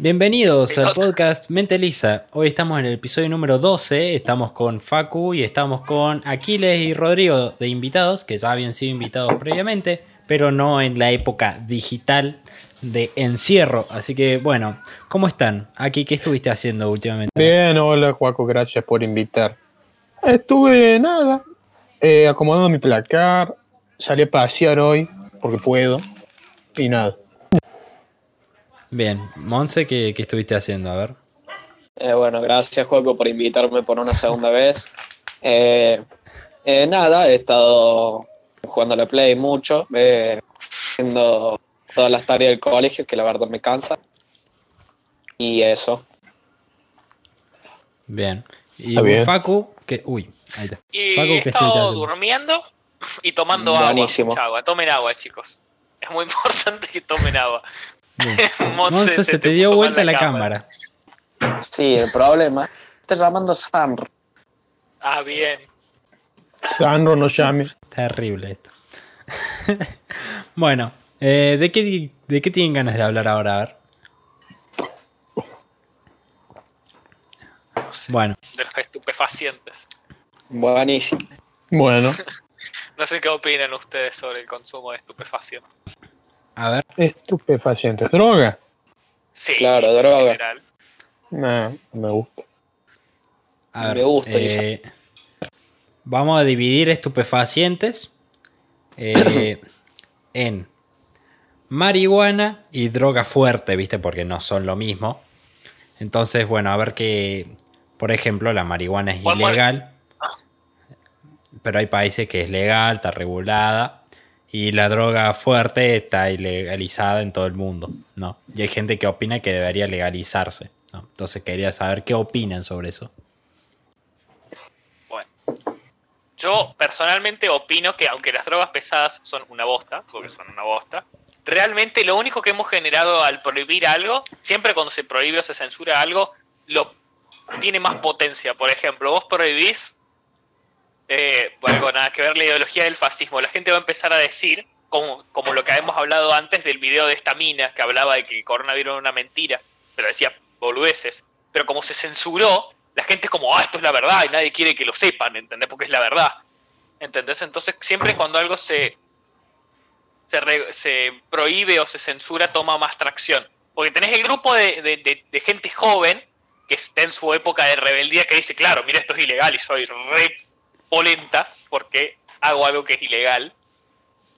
Bienvenidos al podcast Mente Lisa. Hoy estamos en el episodio número 12. Estamos con Facu y estamos con Aquiles y Rodrigo de invitados, que ya habían sido invitados previamente, pero no en la época digital de encierro. Así que, bueno, ¿cómo están? Aquí, ¿qué estuviste haciendo últimamente? Bien, hola Juaco, gracias por invitar. Estuve nada, eh, acomodando mi placar, salí a pasear hoy, porque puedo, y nada. Bien, Monse, ¿qué, qué estuviste haciendo? A ver. Eh, bueno, gracias Juaco por invitarme por una segunda vez. Eh, eh, nada, he estado jugando a la Play mucho, eh, haciendo todas las tareas del colegio, que la verdad me cansa. Y eso. Bien. Y bien. Facu, que. Uy, ahí está. Y Facu, he ¿qué estuviste estado durmiendo y tomando Buenísimo. agua. Mucha agua. Tomen agua, chicos. Es muy importante que tomen agua. Monse, Monse, se, te dio vuelta la cámara. Sí, el problema. Está llamando Sandro. Ah, bien. Sandro, no llame. Terrible esto. bueno, eh, ¿de, qué, ¿de qué tienen ganas de hablar ahora? A ver. Bueno, De los estupefacientes. Buenísimo. Bueno, No sé qué opinan ustedes sobre el consumo de estupefacientes. A ver. estupefacientes. ¿Droga? Sí, Claro, droga. Nah, no me gusta. A ver, Me gusta, eh, Vamos a dividir estupefacientes eh, en marihuana y droga fuerte, ¿viste? Porque no son lo mismo. Entonces, bueno, a ver que, por ejemplo, la marihuana es ¿Cuál mar- ilegal, pero hay países que es legal, está regulada, y la droga fuerte está ilegalizada en todo el mundo, ¿no? Y hay gente que opina que debería legalizarse, ¿no? Entonces quería saber qué opinan sobre eso. Bueno. Yo personalmente opino que aunque las drogas pesadas son una bosta, porque son una bosta, realmente lo único que hemos generado al prohibir algo, siempre cuando se prohíbe o se censura algo, lo tiene más potencia. Por ejemplo, vos prohibís, eh, bueno, nada que ver la ideología del fascismo, la gente va a empezar a decir, como, como lo que hemos hablado antes del video de esta mina, que hablaba de que el coronavirus era una mentira, pero decía boludeces. Pero como se censuró, la gente es como, ah, esto es la verdad y nadie quiere que lo sepan, ¿entendés? Porque es la verdad. ¿Entendés? Entonces, siempre cuando algo se, se, se prohíbe o se censura, toma más tracción. Porque tenés el grupo de, de- de- de gente joven que está en su época de rebeldía que dice, claro, mira, esto es ilegal y soy re polenta porque hago algo que es ilegal.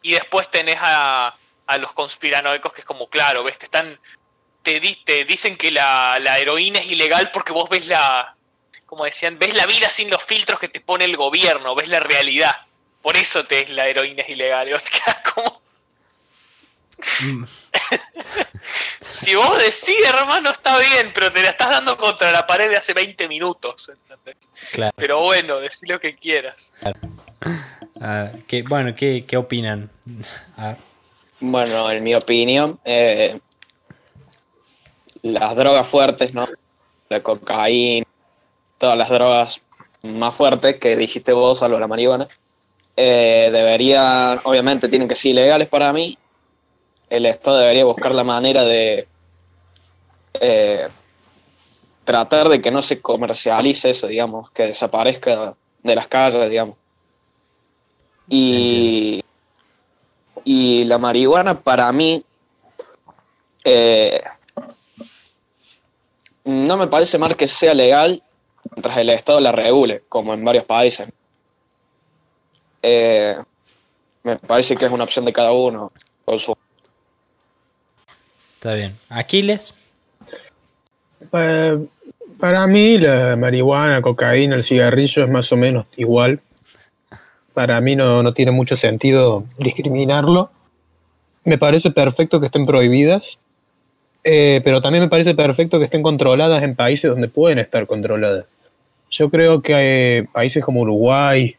Y después tenés a, a los conspiranoicos que es como, claro, ves, te están te, di- te dicen que la, la heroína es ilegal porque vos ves la, como decían, ves la vida sin los filtros que te pone el gobierno, ves la realidad. Por eso te la heroína es ilegal. Y vos te como, Mm, si vos decís, hermano, está bien, pero te la estás dando contra la pared de hace 20 minutos. ¿entendés? Claro. Pero bueno, decí lo que quieras. Ah, ¿qué- bueno, ¿qué, qué opinan? Bueno, en mi opinión, eh, las drogas fuertes, ¿no? La cocaína, todas las drogas más fuertes que dijiste vos, salvo la marihuana, eh, deberían, obviamente tienen que ser ilegales para mí. El Estado debería buscar la manera de eh, tratar de que no se comercialice eso, digamos, que desaparezca de las calles, digamos. Y, y la marihuana para mí eh, no me parece mal que sea legal mientras el Estado la regule, como en varios países. Eh, me parece que es una opción de cada uno. con su- Está bien. Aquiles. Eh, para mí la marihuana, cocaína, el cigarrillo es más o menos igual. Para mí no, no tiene mucho sentido discriminarlo. Me parece perfecto que estén prohibidas, eh, pero también me parece perfecto que estén controladas en países donde pueden estar controladas. Yo creo que hay países como Uruguay,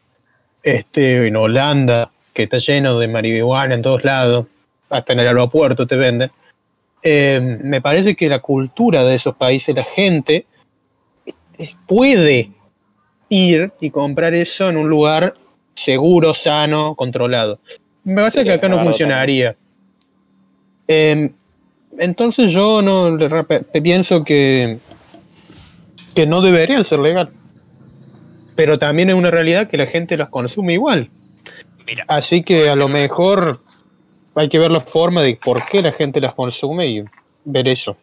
este, en Holanda, que está lleno de marihuana en todos lados, hasta en el aeropuerto te venden. Eh, me parece que la cultura de esos países, la gente puede ir y comprar eso en un lugar seguro, sano, controlado. Me parece Sí, que acá no funcionaría. Eh, entonces yo no pienso que, que no deberían ser legal. Pero también es una realidad que la gente las consume igual. Mira, Así que a lo mejor hay que ver la forma de por qué la gente las consume y ver eso.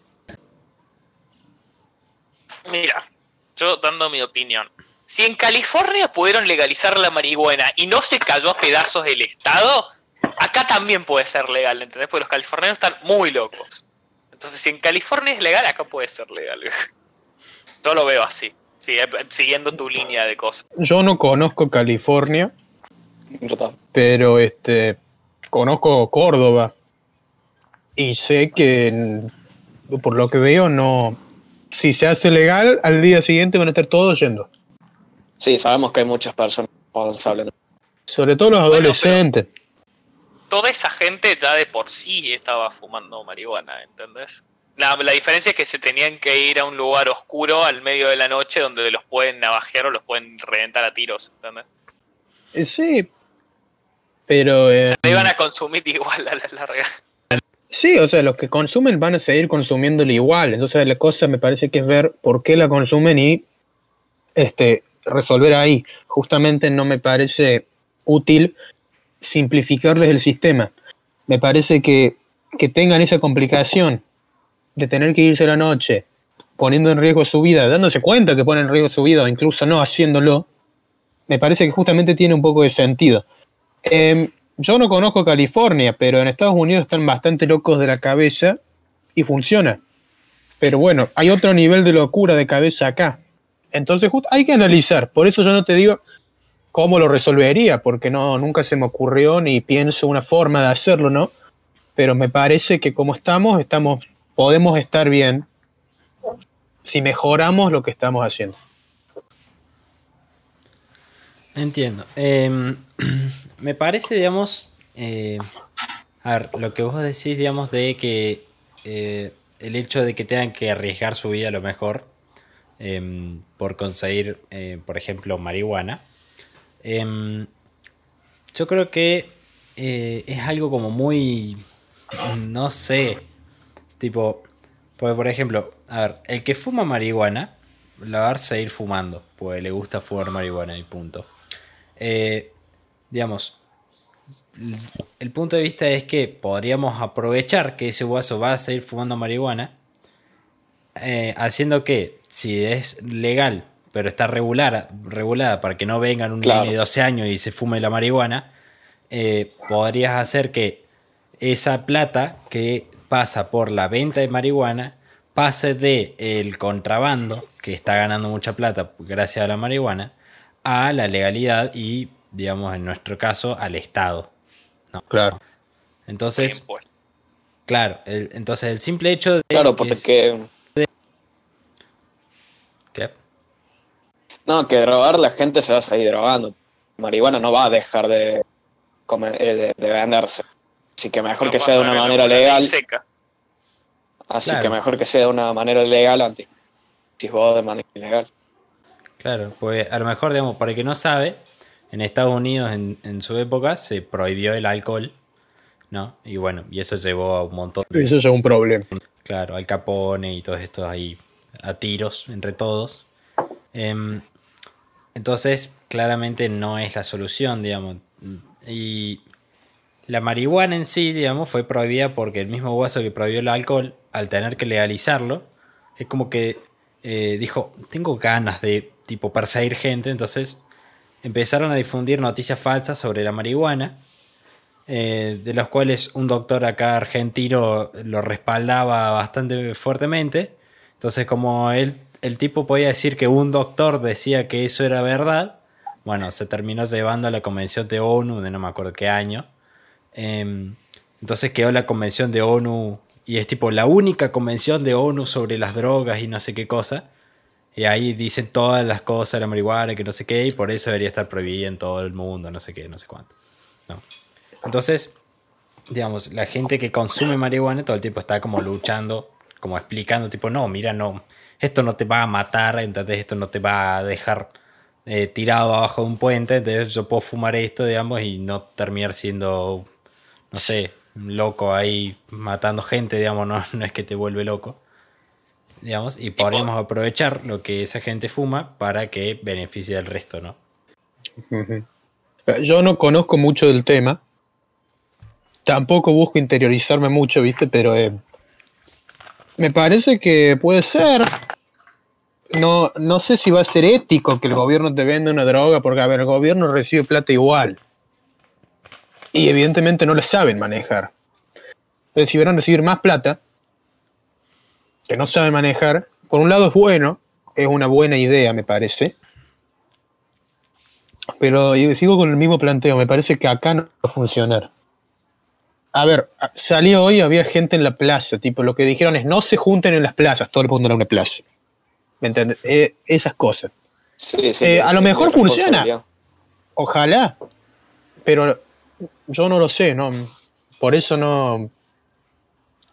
mira, yo dando mi opinión. Si en California pudieron legalizar la marihuana y no se cayó a pedazos el Estado, acá también puede ser legal, ¿entendés? Porque los californianos están muy locos. Entonces, si en California es legal, acá puede ser legal. Yo lo veo así, sí, eh, siguiendo tu línea de cosas. Yo no conozco California, pero este conozco Córdoba y sé que por lo que veo no si se hace legal al día siguiente van a estar todos yendo Sí, sabemos que hay muchas personas responsables. sobre todo los Bueno, adolescentes Toda esa gente ya de por sí estaba fumando marihuana, ¿entendés? La, la diferencia es que se tenían que ir a un lugar oscuro al medio de la noche donde los pueden navajear o los pueden reventar a tiros, ¿entendés? Eh, sí pero eh, Se iban a consumir igual a la larga. sí o sea los que consumen van a seguir consumiéndolo igual entonces la cosa me parece que es ver por qué la consumen y este resolver ahí justamente no me parece útil simplificarles el sistema me parece que, que tengan esa complicación de tener que irse a la noche poniendo en riesgo su vida, dándose cuenta que ponen en riesgo su vida o incluso no haciéndolo, me parece que justamente tiene un poco de sentido. Em, yo no conozco California, pero en Estados Unidos están bastante locos de la cabeza y funciona. Pero bueno, hay otro nivel de locura de cabeza acá. Entonces just- hay que analizar. Por eso yo no te digo cómo lo resolvería, porque no, nunca se me ocurrió ni pienso una forma de hacerlo, ¿no? Pero me parece que como estamos, estamos, podemos estar bien si mejoramos lo que estamos haciendo. Entiendo. Em, me parece, digamos, eh, a ver, lo que vos decís, digamos, de que eh, el hecho de que tengan que arriesgar su vida a lo mejor em, por conseguir, eh, por ejemplo, marihuana, em, yo creo que eh, es algo como muy, no sé, tipo, porque por ejemplo, a ver, el que fuma marihuana, la va a seguir fumando, pues le gusta fumar marihuana y punto. Eh, digamos, el punto de vista es que podríamos aprovechar que ese guaso va a seguir fumando marihuana, eh, haciendo que si es legal, pero está regular, regulada para que no vengan un Claro. niño de 12 años y se fume la marihuana, eh, podrías hacer que esa plata que pasa por la venta de marihuana pase de el contrabando, que está ganando mucha plata gracias a la marihuana, a la legalidad y, digamos, en nuestro caso, al Estado. Claro. Entonces, claro, el- entonces el simple hecho de... Claro, que es- porque ¿Qué? no, que drogar la gente se va a seguir drogando. Marihuana no va a dejar de, comer- eh, de, de venderse. Así que mejor No que sea de una manera legal. seca. Así Claro. que mejor que sea de una manera legal antes. Si vos de manera ilegal. Claro, pues a lo mejor, digamos, para el que no sabe, en Estados Unidos en, en su época se prohibió el alcohol, ¿no? Y bueno, y eso llevó a un montón de Eso es un problema. Claro, Al Capone y todos estos ahí a tiros entre todos. Em, entonces, claramente no es la solución, digamos. Y la marihuana en sí, digamos, fue prohibida porque el mismo guaso que prohibió el alcohol, al tener que legalizarlo, es como que eh, dijo, tengo ganas de, tipo, perseguir gente, entonces empezaron a difundir noticias falsas sobre la marihuana eh, de los cuales un doctor acá argentino lo respaldaba bastante fuertemente. Entonces, como él, el tipo podía decir que un doctor decía que eso era verdad, bueno, se terminó llevando a la convención de ONU de no me acuerdo qué año. Em, entonces quedó la convención de ONU y es tipo la única convención de ONU sobre las drogas y no sé qué cosa. Y ahí dicen todas las cosas de la marihuana, que no sé qué, y por eso debería estar prohibida en todo el mundo, no sé qué, no sé cuánto. ¿no? Entonces, digamos, la gente que consume marihuana todo el tiempo está como luchando, como explicando, tipo, no, mira, no, esto no te va a matar, entonces esto no te va a dejar eh, tirado abajo de un puente, entonces yo puedo fumar esto, digamos, y no terminar siendo, no sé, loco ahí matando gente, digamos, no, no es que te vuelve loco. Digamos, y podríamos aprovechar lo que esa gente fuma para que beneficie al resto, ¿no? Yo no conozco mucho del tema. Tampoco busco interiorizarme mucho, ¿viste? Pero eh, me parece que puede ser. No, no sé si va a ser ético que el gobierno te venda una droga, porque, a ver, el gobierno recibe plata igual. Y evidentemente no le saben manejar. Entonces, si van a recibir más plata, que no saben manejar, por un lado es bueno, es una buena idea, me parece. Pero yo sigo con el mismo planteo, me parece que acá no va a funcionar. A ver, salió hoy, había gente en la plaza, tipo, lo que dijeron es no se junten en las plazas, todo el mundo en una plaza. ¿Me entiendes? Eh, esas cosas. Sí, sí, Eh, a lo mejor funciona. Ojalá, pero yo no lo sé, ¿no? Por eso no,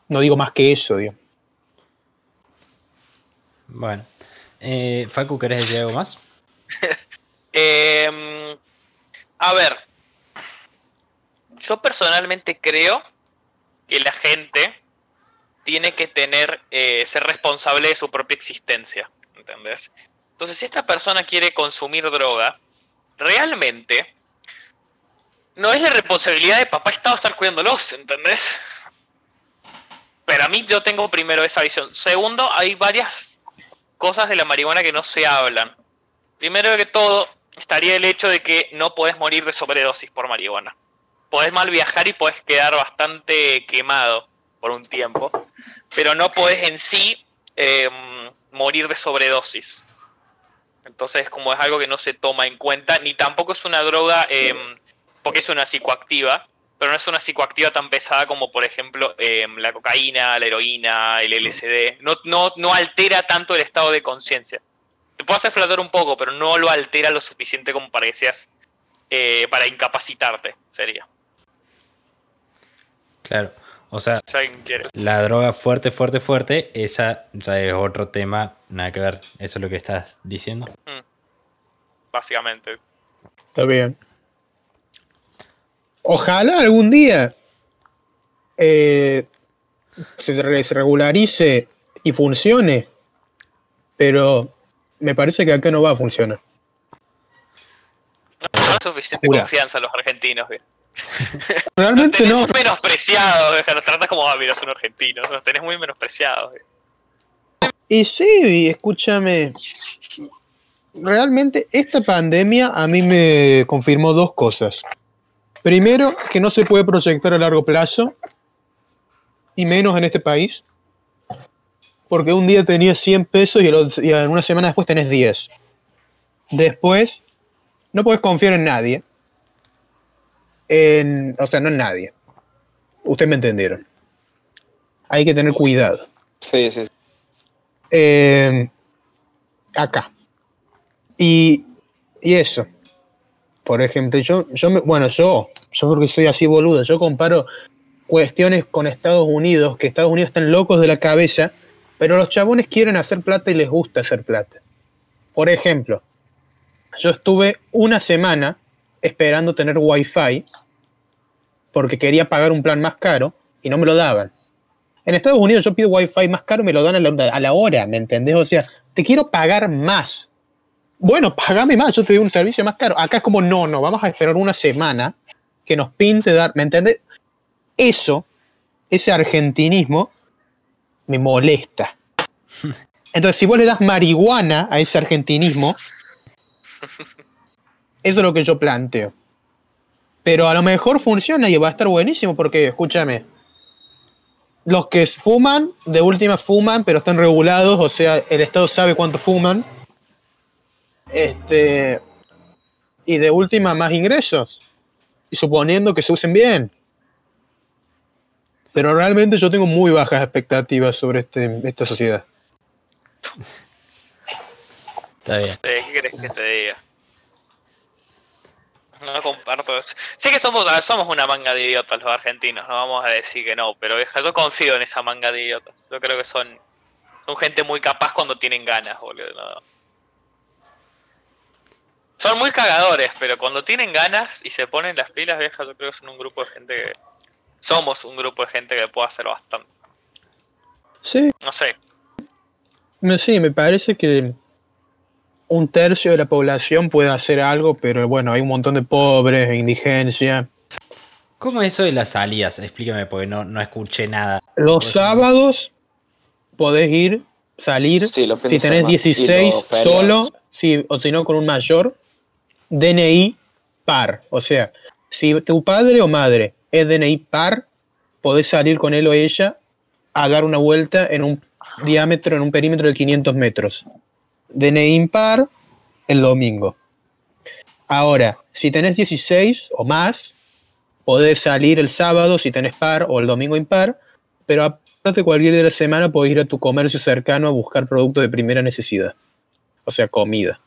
no digo más que eso, digo. Bueno. Eh, Facu, ¿querés decir algo más? Eh, a ver, yo personalmente creo que la gente tiene que tener, eh, ser responsable de su propia existencia, ¿entendés? Entonces, si esta persona quiere consumir droga, realmente no es la responsabilidad de papá Estado estar cuidándolos, ¿entendés? Pero a mí yo tengo primero esa visión. Segundo, hay varias cosas de la marihuana que no se hablan. Primero que todo, estaría el hecho de que no podés morir de sobredosis por marihuana. Podés mal viajar y podés quedar bastante quemado por un tiempo, pero no podés en sí eh, morir de sobredosis. Entonces, como es algo que no se toma en cuenta, ni tampoco es una droga, eh, porque es una psicoactiva, pero no es una psicoactiva tan pesada como, por ejemplo, eh, la cocaína, la heroína, el LSD. No, no, no altera tanto el estado de conciencia te puede hacer flotar un poco, pero no lo altera lo suficiente como para que seas eh, para incapacitarte, sería. Claro. O sea, la droga fuerte, fuerte, fuerte, esa ya es otro tema, nada que ver. Eso es lo que estás diciendo. Básicamente. Está bien. Ojalá algún día eh, se, re- se regularice y funcione, pero me parece que acá no va a funcionar. No, no hay suficiente confianza en los argentinos. ¿ve? Realmente Tenés no. menospreciados, los tratas como, ah, mira, son argentinos. Los tenés muy menospreciados. Y sí, escúchame. Realmente esta pandemia a mí me confirmó dos cosas. Primero, que no se puede proyectar a largo plazo, y menos en este país, porque un día tenías 100 pesos y, el otro- y en una semana después tenés 10. Después, no puedes confiar en nadie. En, o sea, no en nadie. Ustedes me entendieron. Hay que tener cuidado. Sí, sí. sí. Eh, acá. Y, y eso. Por ejemplo, yo, yo me- bueno, yo, yo porque soy así boludo, yo comparo cuestiones con Estados Unidos, que Estados Unidos están locos de la cabeza, pero los chabones quieren hacer plata y les gusta hacer plata. Por ejemplo, yo estuve una semana esperando tener wifi porque quería pagar un plan más caro y no me lo daban. En Estados Unidos yo pido wifi más caro y me lo dan a la, a la hora, ¿me entendés? O sea, te quiero pagar más. Bueno, pagame más, yo te doy un servicio más caro. Acá es como, no, no, vamos a esperar una semana que nos pinte dar, ¿me entendés? Eso, ese argentinismo, me molesta. Entonces, si vos le das marihuana a ese argentinismo, eso es lo que yo planteo. Pero a lo mejor funciona y va a estar buenísimo porque, escúchame, los que fuman, de última fuman, pero están regulados, o sea, el Estado sabe cuánto fuman. Este. Y de última, más ingresos. Y suponiendo que se usen bien. Pero realmente yo tengo muy bajas expectativas sobre este, esta sociedad. Está bien. Eh, ¿Qué querés que te diga? No comparto eso. Sé que somos, somos una manga de idiotas los argentinos, no vamos a decir que no, pero vieja, yo confío en esa manga de idiotas. Yo creo que son, son gente muy capaz cuando tienen ganas, boludo. no. Son muy cagadores, pero cuando tienen ganas y se ponen las pilas, vieja, yo creo que son un grupo de gente que somos un grupo de gente que puede hacer bastante. Sí, No sé. no, sí, me parece que un tercio de la población puede hacer algo, pero bueno, hay un montón de pobres, e indigencia. ¿Cómo es eso de las salidas? Explícame, porque no, no escuché nada. Los sábados podés ir, salir, Sí, los si fines de tenés semana. Y 16 los feriados. solo, si, o si no con un mayor, DNI par. O sea, si tu padre o madre es DNI par, podés salir con él o ella a dar una vuelta en un diámetro, en un perímetro de 500 metros. DNI impar el domingo. Ahora, si tenés 16 o más, podés salir el sábado si tenés par o el domingo impar, pero aparte cualquier día de la semana podés ir a tu comercio cercano a buscar productos de primera necesidad. O sea, comida.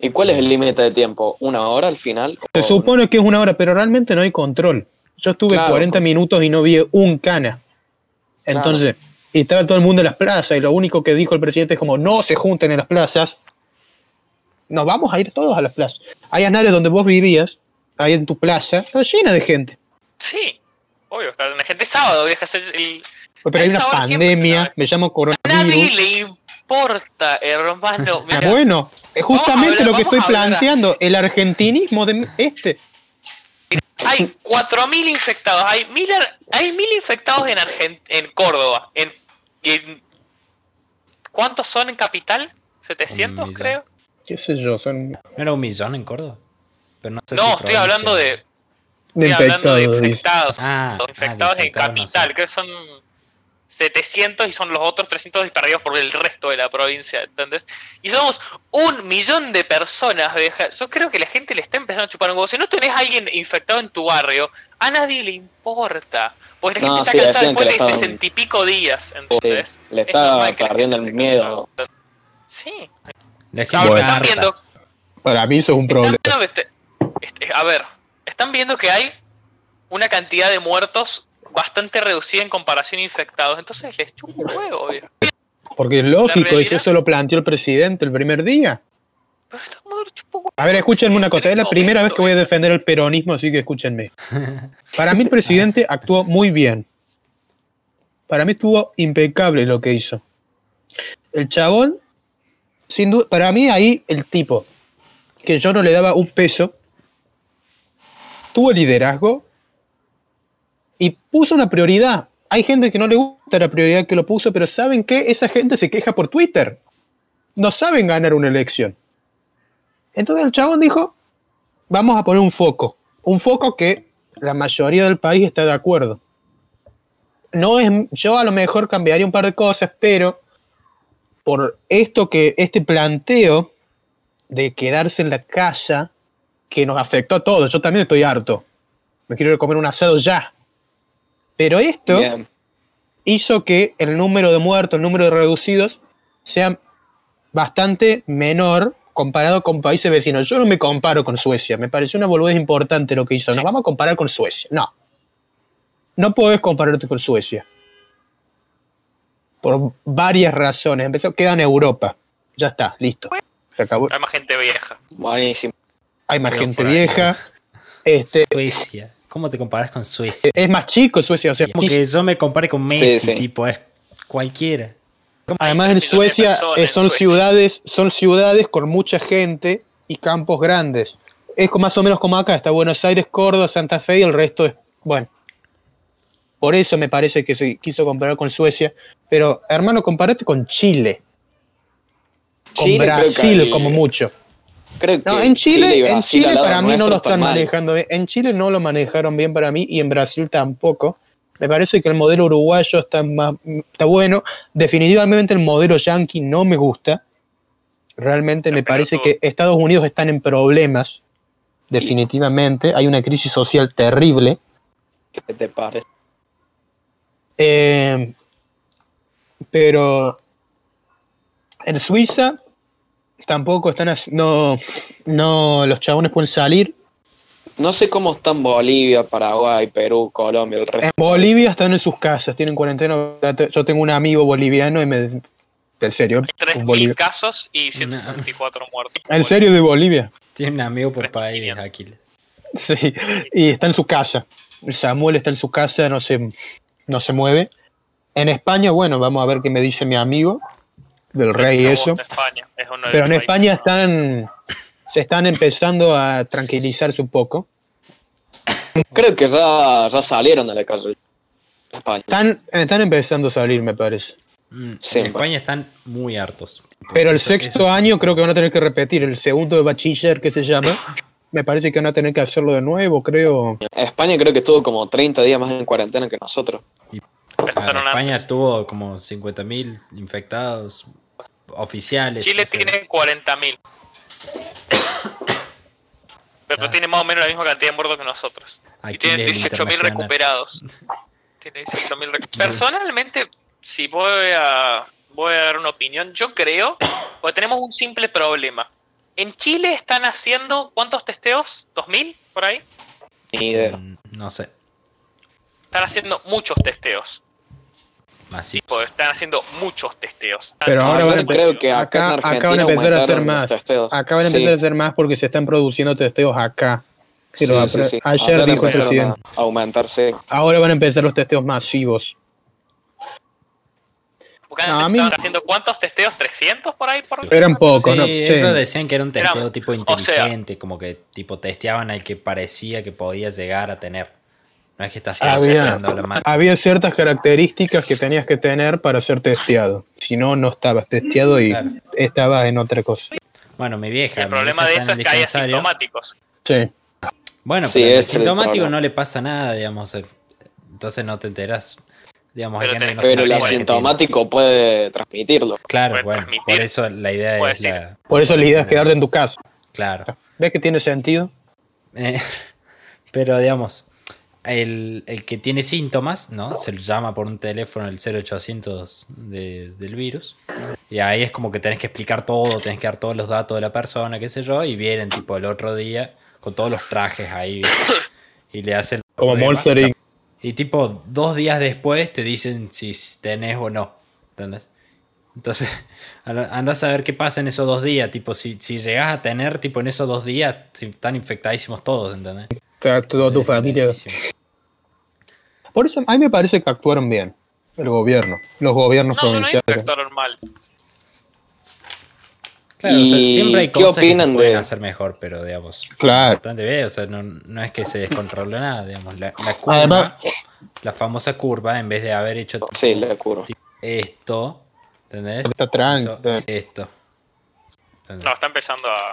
¿Y cuál es el límite de tiempo? ¿Una hora al final? Se ¿O- supone que es una hora, pero realmente no hay control. Yo estuve Claro, 40 con- minutos y no vi un cana. Entonces, y estaba todo el mundo en las plazas y lo único que dijo el presidente es como no se junten en las plazas. Nos vamos a ir todos a las plazas. Hay anales donde vos vivías, ahí en tu plaza, está llena de gente. Sí, obvio. Está la gente sábado, hacer el. Pero hay una pandemia, me llamo A coronavirus. Importa, hermano. Mira, bueno, es justamente hablar- lo que estoy planteando, el argentinismo de este. Hay 4.000 infectados. Hay 1.000 ar- hay mil infectados en, Argent en Córdoba. En, ¿Cuántos son en Capital? Un ¿700 millón. creo? ¿Qué sé yo? Son ¿No era un millón en Córdoba? Pero no, sé No, si estoy hablando de, estoy hablando de infectados. Ah, Los ah, infectados en no Capital, sé. que son 700 y son los otros 300 disperdidos por el resto de la provincia, ¿entendés? Y somos un millón de personas, vieja. Yo creo que la gente le está empezando a chupar un huevo. Si no tenés a alguien infectado en tu barrio, a nadie le importa. Porque la No, gente sí, está cansada después de estaban- sesenta y pico días, Sí, ¿entendés? le Es está la perdiendo el miedo. cansada. Sí. La gente están viendo Para mí eso es un Están problema. este- este- a ver, están viendo que hay una cantidad de muertos bastante reducida en comparación a infectados. Entonces les chupa un huevo, viejo. Porque es lógico, y eso lo planteó el presidente el primer día. Pero está. A ver, escúchenme una cosa, es la primera vez que voy a defender el peronismo, así que escúchenme. Para mí el presidente actuó muy bien. Para mí estuvo impecable lo que hizo. El chabón, sin duda, para mí ahí el tipo, que yo no le daba un peso, tuvo liderazgo y puso una prioridad. Hay gente que no le gusta la prioridad que lo puso, pero ¿saben qué? Esa gente se queja por Twitter. No saben ganar una elección. Entonces el chabón dijo, vamos a poner un foco. Un foco que la mayoría del país está de acuerdo. No es, yo a lo mejor cambiaría un par de cosas, pero por esto que, este planteo de quedarse en la casa, que nos afectó a todos, yo también estoy harto. Me quiero comer un asado ya. Pero esto Bien. hizo que el número de muertos, el número de reducidos, sea bastante menor comparado con países vecinos. Yo no me comparo con Suecia, me pareció una boludez importante lo que hizo. Nos vamos a comparar con Suecia. No. No podés compararte con Suecia. Por varias razones. Empezó, queda en Europa. Ya está, listo. Se acabó. Hay más gente vieja. Buenísimo. Hay más gente vieja. Este, Suecia. ¿Cómo te comparas con Suecia? es más chico Suecia. O sea, Como que yo me compare con Messi, sí. tipo, es cualquiera. Además en Suecia en son Suecia. ciudades, son ciudades con mucha gente y campos grandes. Es más o menos como acá, está Buenos Aires, Córdoba, Santa Fe y el resto es, bueno. Por eso me parece que se quiso comparar con Suecia. Pero, hermano, comparate con Chile. Con Chile, Brasil, como mucho. Creo que No, en Chile, en Chile para mí no lo están mal. manejando bien. En Chile no lo manejaron bien para mí y en Brasil tampoco. Me parece que el modelo uruguayo está, más, está bueno. Definitivamente el modelo yankee no me gusta. Realmente me parece que Estados Unidos están en problemas. Definitivamente. Hay una crisis social terrible. ¿Qué te parece? Eh, pero en Suiza tampoco están así- no, no los chabones pueden salir. No sé cómo están Bolivia, Paraguay, Perú, Colombia, el resto. En Bolivia están en sus casas, tienen cuarentena. Yo tengo un amigo boliviano y me. En serio, un 3.000 boliv- casos y 164 muertos. en serio de Bolivia. Tiene un amigo por 3.500. país, Aquiles. Sí, y está en su casa. Samuel está en su casa, no se, no se mueve. En España, bueno, vamos a ver qué me dice mi amigo del rey y eso. gusta España, es uno de Pero en España están, se están empezando a tranquilizarse un poco. Creo que ya, ya salieron de la casa. España. Están, están empezando a salir, me parece. Mm, en España están muy hartos. Pero el Eso- sexto eso año creo que van a tener que repetir. El segundo de bachiller, que se llama. Me parece que van a tener que hacerlo de nuevo, creo. España creo que estuvo como 30 días más en cuarentena que nosotros. Ah, España antes. tuvo como 50.000 infectados oficiales. Chile o sea, tiene 40.000. Pero Ah. tiene más o menos la misma cantidad de muertos que nosotros. y Aquiles tiene el 18.000 internacional. recuperados. Tiene 18.000 recu- Personalmente, si voy a, voy a dar una opinión, yo creo, porque tenemos un simple problema. En Chile están haciendo, ¿cuántos testeos? ¿2.000 por ahí? Ni idea. Mm, No sé. Están haciendo muchos testeos. Así. Están haciendo muchos testeos. Pero ahora van a creo empezar- que acá, van a empezar a hacer más. Acá van a Sí, empezar a hacer más porque se están produciendo testeos acá. Sí, sí. Ayer dijo el presidente. a aumentar, sí. Ahora van a empezar los testeos masivos. Porque No, antes a mí- estaban haciendo cuántos testeos? ¿300 por ahí? Por Eran pocos, sí, ¿no? Sí. eso decían que era un testeo Era- tipo o sea- inteligente, como que tipo testeaban al que parecía que podía llegar a tener. No es que estás Había, lo más. había ciertas características que tenías que tener para ser testeado. Si no, no estabas testeado y Claro. estabas en otra cosa. Bueno, mi vieja. El mi problema vieja de eso es que hay asintomáticos. Sí. Bueno, Sí, pero el sintomático problema. no le pasa nada, digamos. eh, Entonces no te enteras. Digamos, Pero tenés no Pero el asintomático puede transmitirlo. Claro, puede bueno, transmitir. por eso la idea Puede es la. Por eso la idea es quedarte en tu casa. Claro. ¿Ves que tiene sentido? Eh, pero digamos, el, el que tiene síntomas, ¿no? Se lo llama por un teléfono el 0800 de- del virus. Y ahí es como que tenés que explicar todo, tenés que dar todos los datos de la persona, qué sé yo, y vienen tipo el otro día con todos los trajes ahí y le hacen Como Inc. Y tipo, dos días después te dicen si tenés o no. ¿Entendés? Entonces, andás a ver qué pasa en esos dos días. Tipo, si, si llegás a tener, tipo, en esos dos días, están infectadísimos todos, ¿entendés? Está Toda tu familia. Por eso a mí me parece que actuaron bien. El gobierno. Los gobiernos No, no hay provinciales. que actuar mal. Claro, o sea, ¿Y siempre hay qué cosas que se pueden de- hacer mejor, pero digamos, Claro. bastante bien. O sea, no, no es que se descontrole nada, digamos. La, la curva, Además- la famosa curva, en vez de haber hecho Sí, le curo. esto, ¿entendés? Está tranqui. Hizo esto. ¿entendés? No, está empezando a.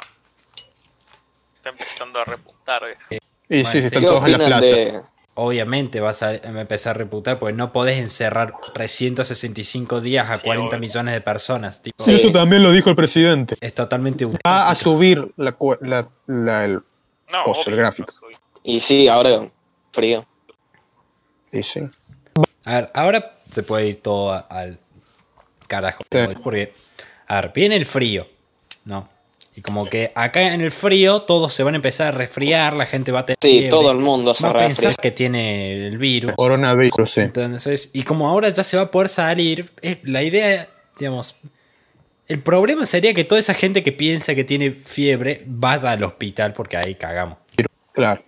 Está empezando a repuntar. eh. Y Bueno, sí, están ¿Qué todos en la plaza. de, Obviamente vas a empezar a reputar porque no podés encerrar 365 días a Sí, 40 obvio. millones de personas. Tipo, Sí. Eso también lo dijo el presidente. Es totalmente utópico. Va a subir la, cu- la- la- el- No, gráfico. no Y sí, ahora frío. y sí. A ver, ahora se puede ir todo al carajo. Sí. Porque, a ver, viene el frío, ¿no? Y como que acá en el frío todos se van a empezar a resfriar, la gente va a tener. Sí, fiebre, todo el mundo se va a pensar que tiene el virus. Coronavirus, sí. Entonces, y como ahora ya se va a poder salir, eh, la idea, digamos, el problema sería que toda esa gente que piensa que tiene fiebre vaya al hospital porque ahí cagamos. Claro.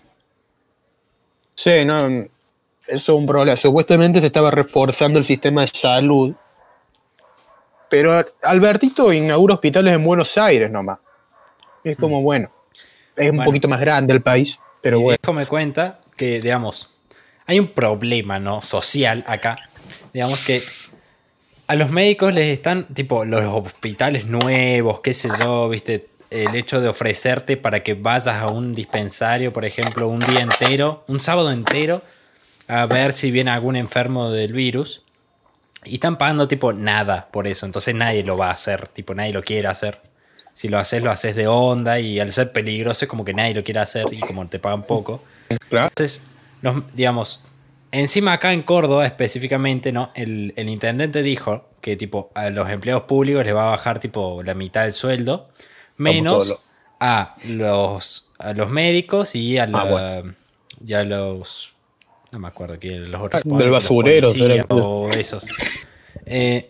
Sí, no. Eso es un problema. Supuestamente se estaba reforzando el sistema de salud. Pero Albertito inaugura hospitales en Buenos Aires nomás. Es como, bueno. Es un Bueno. poquito más grande el país. Pero bueno. Viejo me cuenta que, digamos, hay un problema, ¿no? Social acá. Digamos que a los médicos les están, tipo, los hospitales nuevos, qué sé yo, viste, el hecho de ofrecerte para que vayas a un dispensario, por ejemplo, un día entero, un sábado entero, a ver si viene algún enfermo del virus. Y están pagando tipo nada por eso, entonces nadie lo va a hacer, tipo nadie lo quiere hacer. Si lo haces, lo haces de onda y al ser peligroso es como que nadie lo quiere hacer y como te pagan poco. Claro. Entonces, digamos, encima acá en Córdoba específicamente, ¿no? El, el intendente dijo que tipo a los empleados públicos les va a bajar tipo la mitad del sueldo, menos a los, a los médicos y a, la- Ah, bueno. y a los... No me acuerdo quién, los otros. Del basurero, los policías o esos. Eh,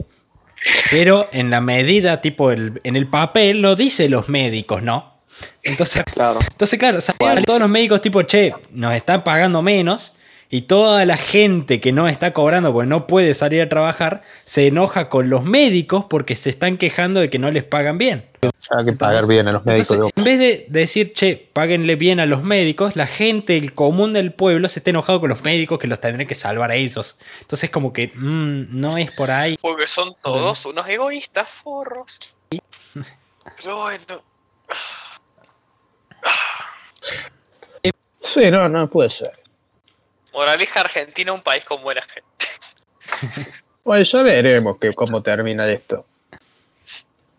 pero en la medida, tipo, el- en el papel no dice los médicos, ¿no? Entonces, Claro. entonces, claro, salieron todos los médicos tipo, che, nos están pagando menos. Y toda la gente que no está cobrando porque no puede salir a trabajar se enoja con los médicos porque se están quejando de que no les pagan bien. Hay que pagar bien a los médicos. Entonces, en vez de decir, che, páguenle bien a los médicos, la gente, el común del pueblo, se está enojado con los médicos que los tendrán que salvar a ellos. Entonces, como que mm, no es por ahí. Porque son todos unos egoístas forros. Pero bueno. Sí, no, no puede ser. Moraleja Argentina, un país con buena gente. Bueno, ya veremos que, cómo termina esto.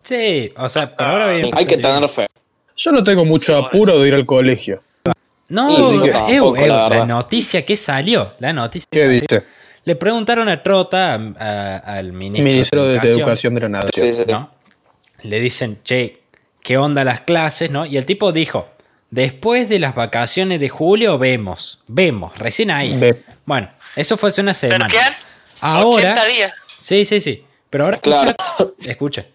Sí, o sea, por ahora bien. Hay que tener fe. Yo no tengo mucho apuro de ir al colegio. No, Sí, la noticia que salió, la noticia. que ¿Qué salió. viste? Le preguntaron a Trota, a- a- al ministro, Ministro de Educación, Educación de la Nación. Sí, sí. ¿no? Le dicen, che, ¿qué onda las clases? ¿no? Y el tipo dijo, después de las vacaciones de julio vemos, vemos, recién ahí. Ve. Bueno, eso fue hace una Se semana. Ahora, 80 días. sí, sí, sí. Pero ahora, Claro. escucha, escucha.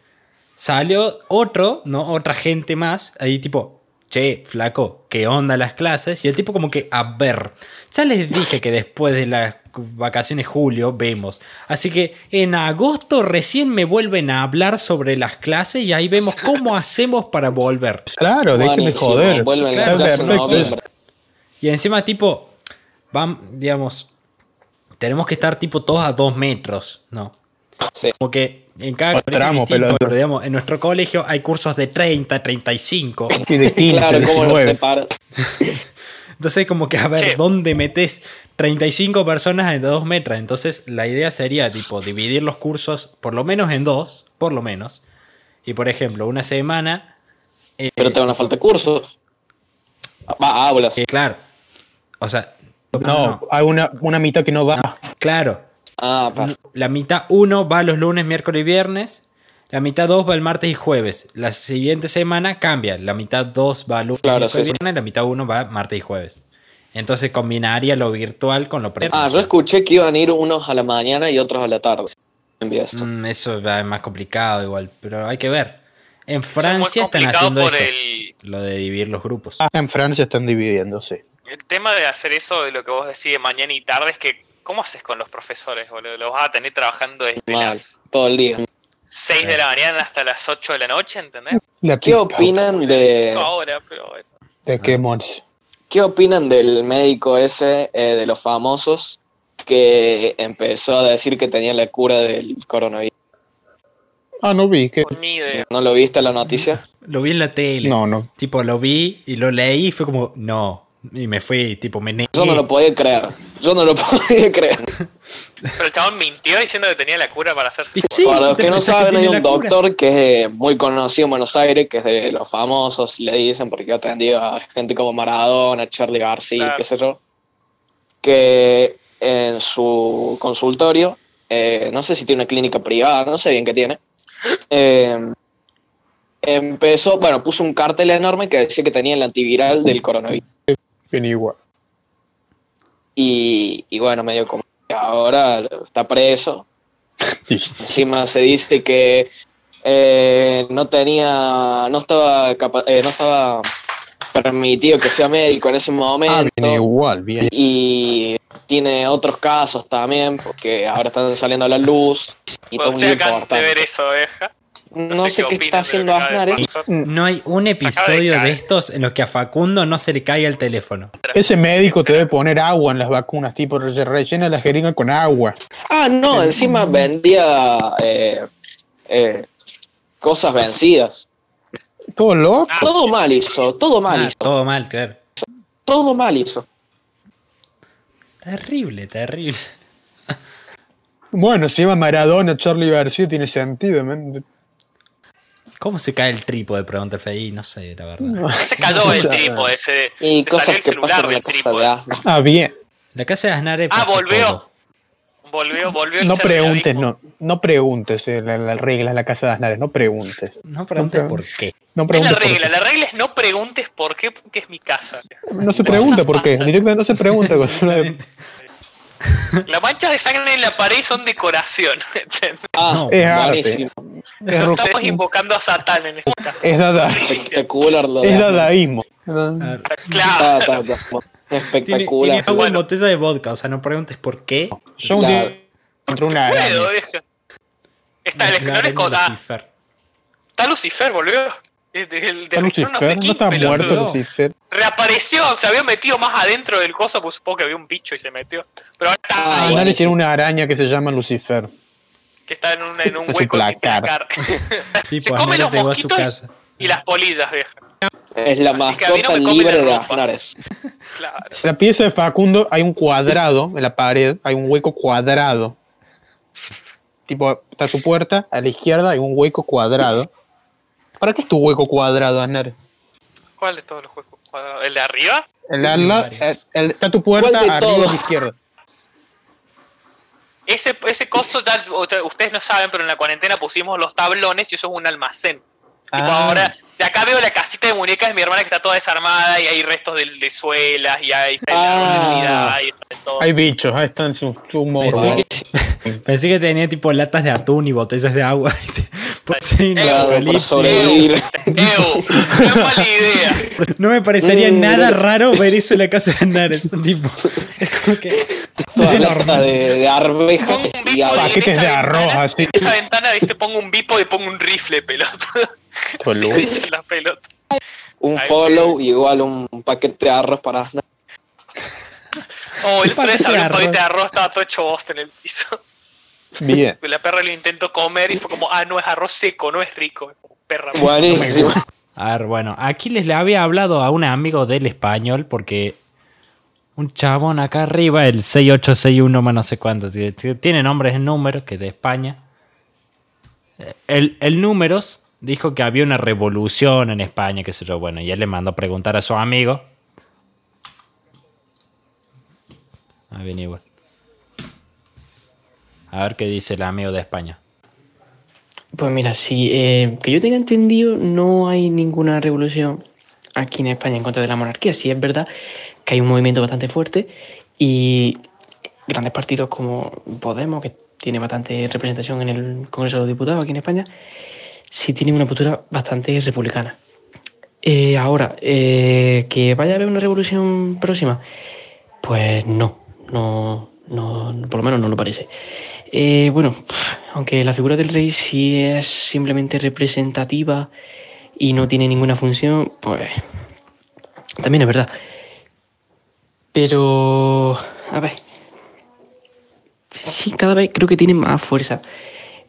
Salió otro, ¿no? Otra gente más, ahí tipo, che, flaco, ¿qué onda las clases? Y el tipo como que, a ver, ya les dije que después de las vacaciones julio vemos. Así que en agosto recién me vuelven a hablar sobre las clases y ahí vemos cómo hacemos para volver. De Buenísimo, joder. en perfecto. Y encima tipo, van, digamos, tenemos que estar tipo todos a dos metros, ¿no? Sí. Como que en cada Los pelotudo. pero digamos, en nuestro colegio hay cursos de 30, 35. Y de 15, claro, ¿cómo lo 19. separas? Entonces, como que a ver. ¿dónde metes 35 personas en dos metros? Entonces, la idea sería, tipo, dividir los cursos por lo menos en dos, por lo menos. Y por ejemplo, una semana. eh, Pero te van a faltar cursos. Va, aulas. eh, claro. O sea. No, hay una, una mitad que no va. Claro. Ah, pa. La mitad 1 va los lunes, miércoles y viernes. La mitad 2 va el martes y jueves. La siguiente semana cambia. La mitad 2 va lunes, Claro, miércoles sí, y sí. viernes. La mitad 1 va martes y jueves. Entonces combinaría lo virtual con lo Ah, yo presencial. escuché que iban a ir unos a la mañana y otros a la tarde. Envía esto. Mm, eso ya es más complicado igual, pero hay que ver. En Eso es muy Francia están complicado haciendo por eso, el, lo de dividir los grupos. Ah, en Francia están dividiendo, sí. el tema de hacer eso de lo que vos decís de mañana y tarde es que ¿cómo haces con los profesores, boludo? Los vas a tener trabajando desde Mal, las todo el día. 6 de la mañana hasta las 8 de la noche, ¿entendés? La ¿Qué opinan Esto de ahora, pero bueno. ¿De qué monos? Qué opinan del médico ese eh, de los famosos que empezó a decir que tenía la cura del coronavirus? Ah, no vi. ¿qué? Ni idea. ¿No lo viste la noticia? Lo vi en la tele. No, no. Tipo, lo vi y lo leí y fue como, no. Y me fui, tipo, me negué. Yo no lo podía creer. Yo no lo podía creer. Pero el chabón mintió diciendo que tenía la cura para hacerse. Y sí, Para los que no saben, hay un cura. doctor que es eh, muy conocido en Buenos Aires, que es de los famosos, le dicen, porque ha atendido a gente como Maradona, Charlie García, Claro. qué sé yo, que en su consultorio, eh, no sé si tiene una clínica privada, no sé bien qué tiene, eh, empezó, bueno, puso un cartel enorme que decía que tenía el antiviral del coronavirus. Bien igual. Y, y bueno, medio como que ahora está preso, Encima se dice que eh, no tenía, no estaba, capa- eh, no estaba permitido que sea médico en ese Ah, momento bien igual, bien. y tiene otros casos también porque ahora están saliendo a la luz y todo Bueno, un usted lío acaba de importante. ver eso, Eja. No, sé, qué está haciendo Aznar. pasar. No hay un episodio de estos en los que a Facundo no se le caiga el teléfono. Ese médico te debe poner agua en las vacunas, tipo, re- rellena la jeringa con agua. Ah, no, encima vendía eh, eh, cosas vencidas. Todo loco. Ah, Todo mal hizo, todo mal Ah, hizo, todo mal, claro. todo mal hizo. Terrible, terrible. Bueno, se llama Maradona, Charlie García, tiene sentido, man. ¿Cómo se cae el trípode? Pregunta el FI, no sé, la verdad. Se cayó el trípode, se, Y se cosas salió el que celular pasan en la del casa de trípode. Aznar. Ah, bien. La casa de Aznar es Ah, volvió. todo. Volvió, volvió el No preguntes, no, no preguntes eh, la- las reglas de la casa de Aznares, no preguntes. No preguntes No por qué. No Es la regla, la regla es no preguntes por qué, porque es mi casa. No se pregunta por qué, directamente no se pregunta. Las manchas de sangre en la pared son decoración. ¿entendés? Ah, No, es arte. buenísimo. Es, No estamos invocando a Satán en esta casa. es dada- Espectacular lo de es dadaísmo. Claro. Tiene, Espectacular. tiene agua en botella de vodka, o sea, no preguntes por qué. Yo un día encontré una. Puedo. Está, el escritor es ah, Lucifer. está Lucifer, boludo. El, el, el ¿Está del Lucifer? ¿No está muerto Lucifer? Reapareció, se había metido más adentro del coso, pues supongo que había un bicho y se metió. Pero ahora está Ah, Nadie tiene una araña que se llama Lucifer. que está en un, en un hueco placar. se come Aznarez los mosquitos y las polillas, vieja. Es la no mascota comen libre la de. Aznares. Claro. En la pieza de Facundo hay un cuadrado en la pared, hay un hueco cuadrado. Tipo, está su puerta, a la izquierda hay un hueco cuadrado. ¿Para qué es tu hueco cuadrado, Aznar? ¿Cuál de todos los huecos cuadrados? ¿El de arriba? El de al lado- es- el- está tu puerta ¿Cuál de arriba a la izquierda. Ese, ese coso ya ustedes no saben, pero en la cuarentena pusimos los tablones y eso es un almacén. Tipo, Ah. ahora, de acá veo la casita de muñecas de mi hermana que está toda desarmada y hay restos de, de suelas y hay Ah. Y está todo. Hay bichos, ahí están su, su morro. Pensé que, pensé que tenía tipo latas de atún y botellas de agua. Por si sobrevivir. No es mala idea. No me parecería Mm. nada raro ver eso en la casa de Aznares. Tipo, es como que. Toda es lata normal. de, de arvejas y Paquetes esa de ventana, arroz, en esa ventana viste pongo un bipo y pongo un rifle pelota. Un Ay, follow y igual un, paquete de arroz para Aznar. Oh, el otro día un paquete de arroz. estaba todo hecho bosta en el piso. Bien. La perra lo intentó comer y fue como, ah, no es arroz seco, no es rico. Es como perra. Buenísimo. A ver, bueno, aquí les le había hablado a un amigo del español porque un chabón acá arriba, el 6861 más no sé cuánto, tiene- tiene nombres en números que de España. El, el números dijo que había una revolución en España, qué sé yo, bueno, y él le mandó a preguntar a su amigo. Ah. A ver qué dice el amigo de España. Pues mira, sí, eh, que yo tenga entendido, no hay ninguna revolución aquí en España en contra de la monarquía. Sí es verdad que hay un movimiento bastante fuerte y grandes partidos como Podemos, que tiene bastante representación en el Congreso de los Diputados aquí en España, sí tienen una postura bastante republicana. Eh, ahora, eh, que vaya a haber una revolución próxima, pues no, no, no, por lo menos no lo parece. Eh, bueno, aunque la figura del rey sí es simplemente representativa y no tiene ninguna función, pues también es verdad. Pero, a ver, sí, cada vez creo que tiene más fuerza.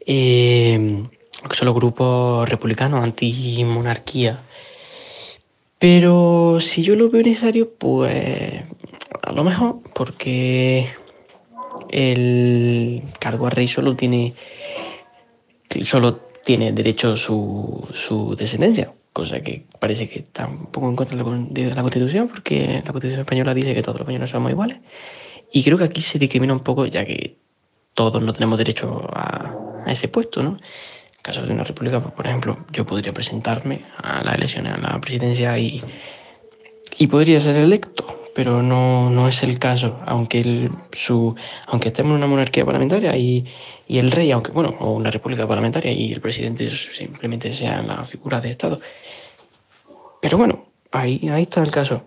Eh, son los grupos republicanos, anti-monarquía. Pero si yo lo veo necesario, pues a lo mejor, porque el cargo a rey solo tiene solo tiene derecho su, su descendencia, cosa que parece que está un poco en contra de la, Constitución, porque la Constitución española dice que todos los españoles somos iguales. Y creo que aquí se discrimina un poco, ya que todos no tenemos derecho a ese puesto, ¿no? En caso de una república, pues, por ejemplo, yo podría presentarme a las elecciones a la presidencia y, y podría ser electo, pero no, no es el caso, aunque, el, su, aunque estemos en una monarquía parlamentaria y, y el rey, aunque bueno, o una república parlamentaria y el presidente simplemente sea la figura de Estado. Pero bueno, ahí, ahí está el caso.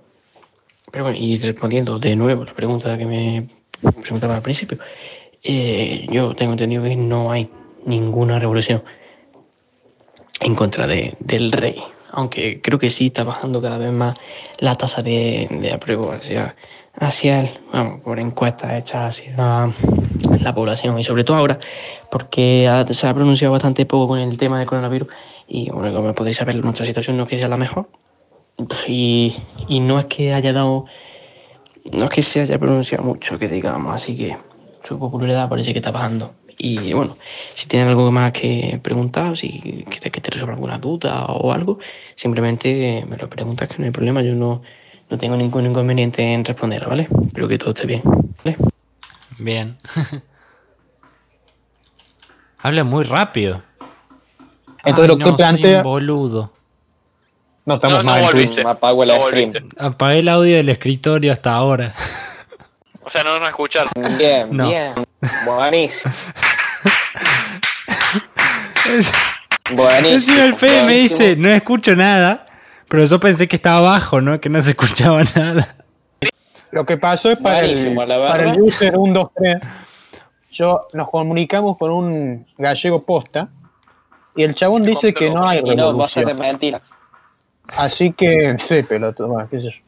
Pero bueno, y respondiendo de nuevo la pregunta que me preguntaba al principio, eh, yo tengo entendido que no hay ninguna revolución en contra de, del rey. Aunque creo que sí está bajando cada vez más la tasa de, de apruebo hacia, hacia él, vamos, por encuestas hechas hacia la población y sobre todo ahora porque ha- se ha pronunciado bastante poco con el tema del coronavirus y bueno, como podéis saber, nuestra situación no es que sea la mejor y, y no es que haya dado, no es que se haya pronunciado mucho, que digamos, así que su popularidad parece que está bajando. Y bueno, si tienen algo más que preguntar, si quieres que te resuelva alguna duda o algo, simplemente me lo preguntas que no hay problema, yo no, no tengo ningún inconveniente en responder, ¿vale? Espero que todo esté bien, ¿vale? Bien. Habla muy rápido. Entonces, lo que no, soy plantea- un boludo. No estamos No, no mal. en volviste. Apago el No stream. volviste. Apagué el audio del escritorio hasta ahora. O sea, no nos escucharon. Bien, No. bien. Buenísimo. Buenísimo. Encima el Fede me dice, no escucho nada. Pero yo pensé que estaba abajo, ¿no? Que no se escuchaba nada. Lo que pasó es para el, Buenísimo, para el user 123. Yo nos comunicamos con un gallego posta y el chabón dice que no hay Y no, va a ser de revolución. mentira. Así que, sí, pelotudo, bueno, qué sé yo.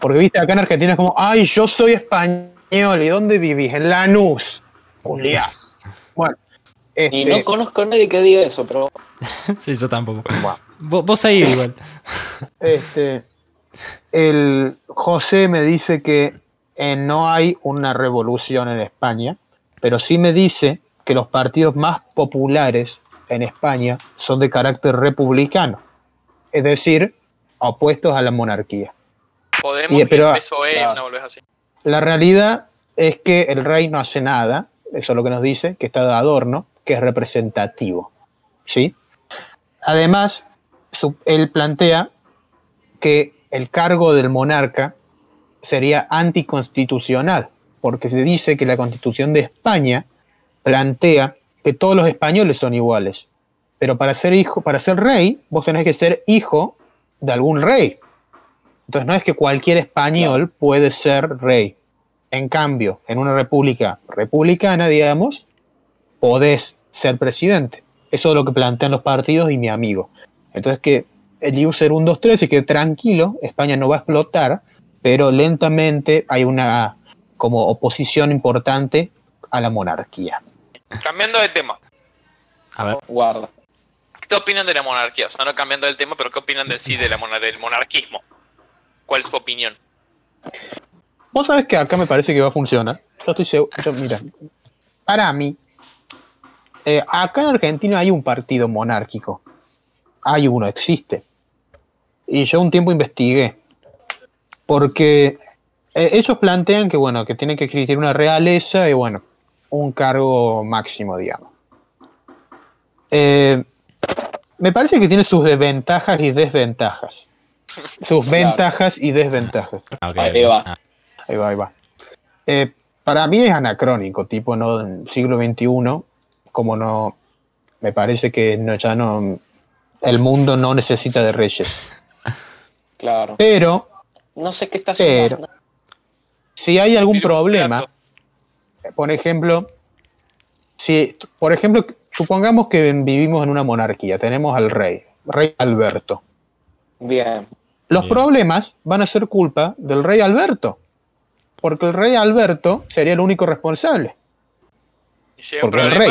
Porque viste, acá en Argentina es como, ay, yo soy español, ¿y dónde vivís? En Lanús. Julián. Bueno, Y este, no conozco a nadie que diga eso, pero sí, yo tampoco. Vos, vos ahí igual. Este, el José me dice que eh, no hay una revolución en España, pero sí me dice que los partidos más populares en España son de carácter republicano, es decir, opuestos a la monarquía. Podemos Y- pero- y el PSOE, claro. una boludez así. La realidad es que el rey no hace nada, eso es lo que nos dice, que está de adorno, que es representativo. ¿sí? Además, su- él plantea que el cargo del monarca sería anticonstitucional, porque se dice que la constitución de España plantea que todos los españoles son iguales. Pero para ser hijo, para ser rey, vos tenés que ser hijo de algún rey. Entonces no es que cualquier español puede ser rey. En cambio, en una república republicana, digamos, podés ser presidente. Eso es lo que plantean los partidos y mi amigo. Entonces que el user 1, 2, 3 y que tranquilo, España no va a explotar, pero lentamente hay una como oposición importante a la monarquía. Cambiando de tema. A ver, guarda. ¿Qué opinan de la monarquía? O sea, no cambiando del tema, pero ¿qué opinan de sí de la monar- del monarquismo? ¿Cuál es su opinión? Vos sabés que acá me parece que va a funcionar. Yo estoy seguro. yo, mira, para mí, eh, acá en Argentina hay un partido monárquico. Hay uno, existe. Y yo un tiempo investigué. Porque eh, ellos plantean que, bueno, que tienen que existir una realeza y, bueno, un cargo máximo, digamos. Eh, me parece que tiene sus desventajas y desventajas. Sus ventajas y desventajas. ah, Ahí va. Ah, Ahí va, ahí va. Eh, para mí es anacrónico, tipo, ¿no? En siglo XXI, como no. Me parece que no, ya no. El mundo no necesita de reyes. Claro. Pero, No sé qué está haciendo. si hay algún problema, por ejemplo, si, por ejemplo, supongamos que vivimos en una monarquía, tenemos al rey, rey Alberto. Bien. Los Bien. problemas van a ser culpa del rey Alberto, porque el rey Alberto sería el único responsable, Y si hay un porque el rey.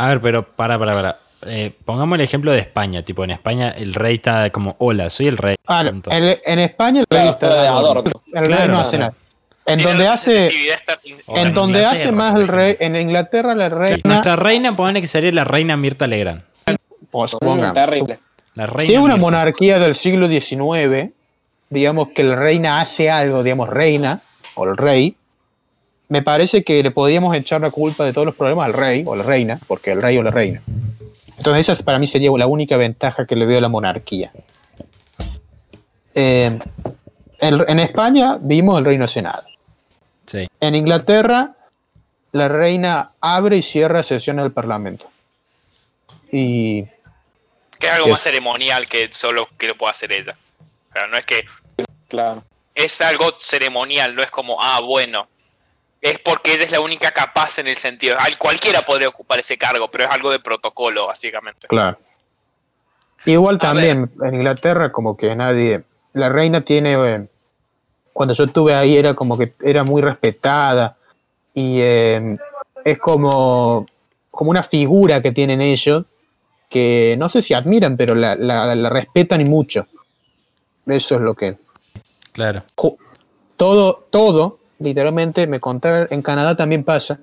A ver, pero para, para, para. Eh, pongamos el ejemplo de España. Tipo, en España el rey está como, hola, soy el rey. Ah, no, en, en España el rey está está de adorno. El rey Claro. no hace nada. En donde hace, en donde hace más el rey, en Inglaterra la reina, Nuestra reina, pone que sería la reina Mirta Legrand. pues, terrible. La reina si es una Mirta. monarquía del siglo XIX, digamos que la reina hace algo, digamos reina o el rey, me parece que le podríamos echar la culpa de todos los problemas al rey o la reina, porque el rey o la reina. Entonces esa para mí sería la única ventaja que le veo a la monarquía. Eh, el- en España vimos el reino senado. Sí. En Inglaterra, la reina abre y cierra sesiones del Parlamento. Y que es algo Sí. más ceremonial que solo que lo pueda hacer ella. O sea, no es que Claro. es algo ceremonial, no es como, ah, bueno. Es porque ella es la única capaz en el sentido. Al cualquiera podría ocupar ese cargo, pero es algo de protocolo, básicamente. Claro. Igual A también en Inglaterra como que nadie, la reina tiene, eh, cuando yo estuve ahí era como que era muy respetada y eh, es como, como una figura que tienen ellos que no sé si admiran, pero la, la- la respetan y mucho. Eso es lo que... Claro. Todo, todo, literalmente, me contaron, en Canadá también pasa.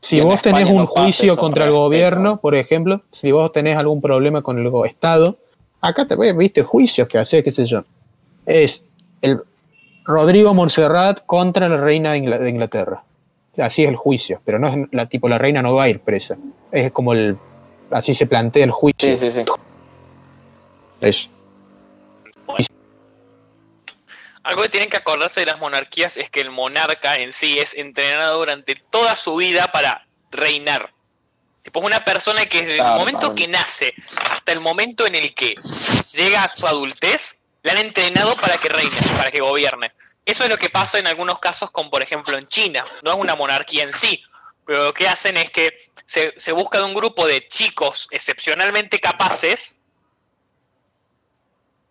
Si vos tenés un no juicio contra el gobierno, por ejemplo, si vos tenés algún problema con el Estado, acá te viste, juicios que haces, qué sé yo. Es el Rodrigo Montserrat contra la reina de Inglaterra. Así es el juicio, pero no es la tipo, la reina no va a ir presa. Es como el, así se plantea el juicio. Sí, sí, sí. Eso. Algo que tienen que acordarse de las monarquías es que el monarca en sí es entrenado durante toda su vida para reinar. Tipo, es una persona que desde Claro, el momento claro. que nace hasta el momento en el que llega a su adultez, le han entrenado para que reine, para que gobierne. Eso es lo que pasa en algunos casos, como por ejemplo en China. No es una monarquía en sí, pero lo que hacen es que se, se busca de un grupo de chicos excepcionalmente capaces,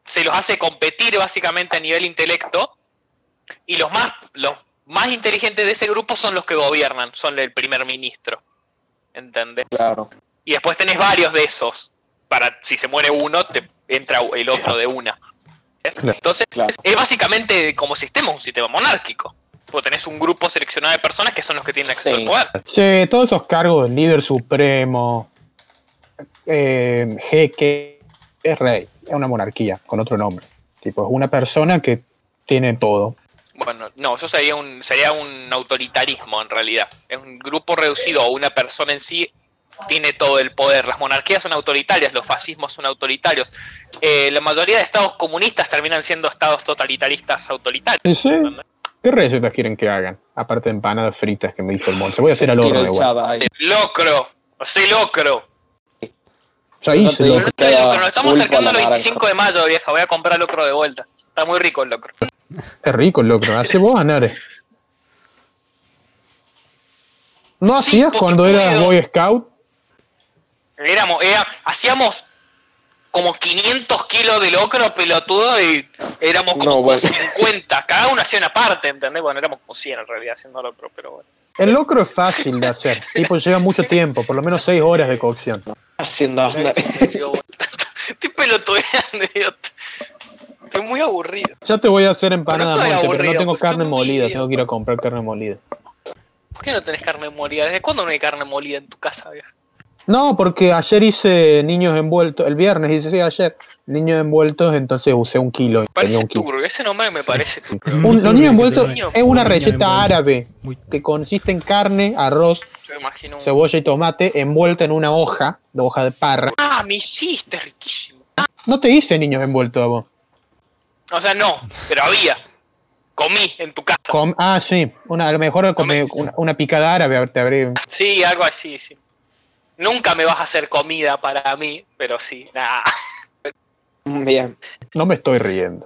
se los hace competir básicamente a nivel intelecto, y los más, los más inteligentes de ese grupo son los que gobiernan, son el primer ministro. ¿Entendés? Claro. Y después tenés varios de esos. Para si se muere uno, te entra el otro de una. Entonces, Claro. es básicamente como sistema, un sistema monárquico. Vos tenés un grupo seleccionado de personas que son los que tienen acceso Sí. al poder. Sí, todos esos cargos, líder supremo, eh, jeque, es rey, es una monarquía con otro nombre. Tipo, es una persona que tiene todo. Bueno, no, eso sería un, sería un autoritarismo en realidad. Es un grupo reducido o una persona en sí tiene todo el poder. Las monarquías son autoritarias, los fascismos son autoritarios. Eh, la mayoría de estados comunistas terminan siendo estados totalitaristas autoritarios. ¿Y sí? ¿Qué recetas quieren que hagan? Aparte de empanadas fritas que me dijo el Monse. Voy a hacer al horno. Locro, sé locro. Ya hice lo- nos estamos pulpo acercando a al la 25 de mayo, vieja. Voy a comprar locro de vuelta. Está muy rico el locro. Es rico el locro. ¿Hace vos, Anare? ¿No hacías cuando eras puedo. Boy Scout? Éramos, era- hacíamos como 500 kilos de locro pelotudo y éramos como No, bueno. 50. Cada uno hacía una parte, ¿entendés? Bueno, éramos como 100 en realidad haciendo locro, pero bueno. El locro es fácil de hacer. tipo, lleva mucho tiempo, por lo menos 6 horas de cocción. Haciendo Estoy pelotudeando, idiota. Estoy muy aburrido. Ya te voy a hacer empanadas, Pero no pero no tengo carne molida. Tengo que ir a comprar carne molida. ¿Por qué no tenés carne molida? ¿Desde cuándo no hay carne molida en tu casa, vieja? No, porque ayer hice niños envueltos. El viernes hice, sí, ayer. Niños envueltos, entonces usé un kilo. Parece un kilo. turbio, ese nombre me parece turbio. Un- Muy los niños envueltos es una receta árabe que consiste en carne, arroz, un... cebolla y tomate envuelta en una hoja, de hoja de parra. Ah, me hiciste, riquísimo. No te hice niños envueltos a vos. O sea, no, pero había. Comí en tu casa. Com- ah, sí. Una, a lo mejor come- una, una picada árabe te habré. Sí, algo así, sí. Nunca me vas a hacer comida para mí, pero sí. Nah. Bien. No me estoy riendo.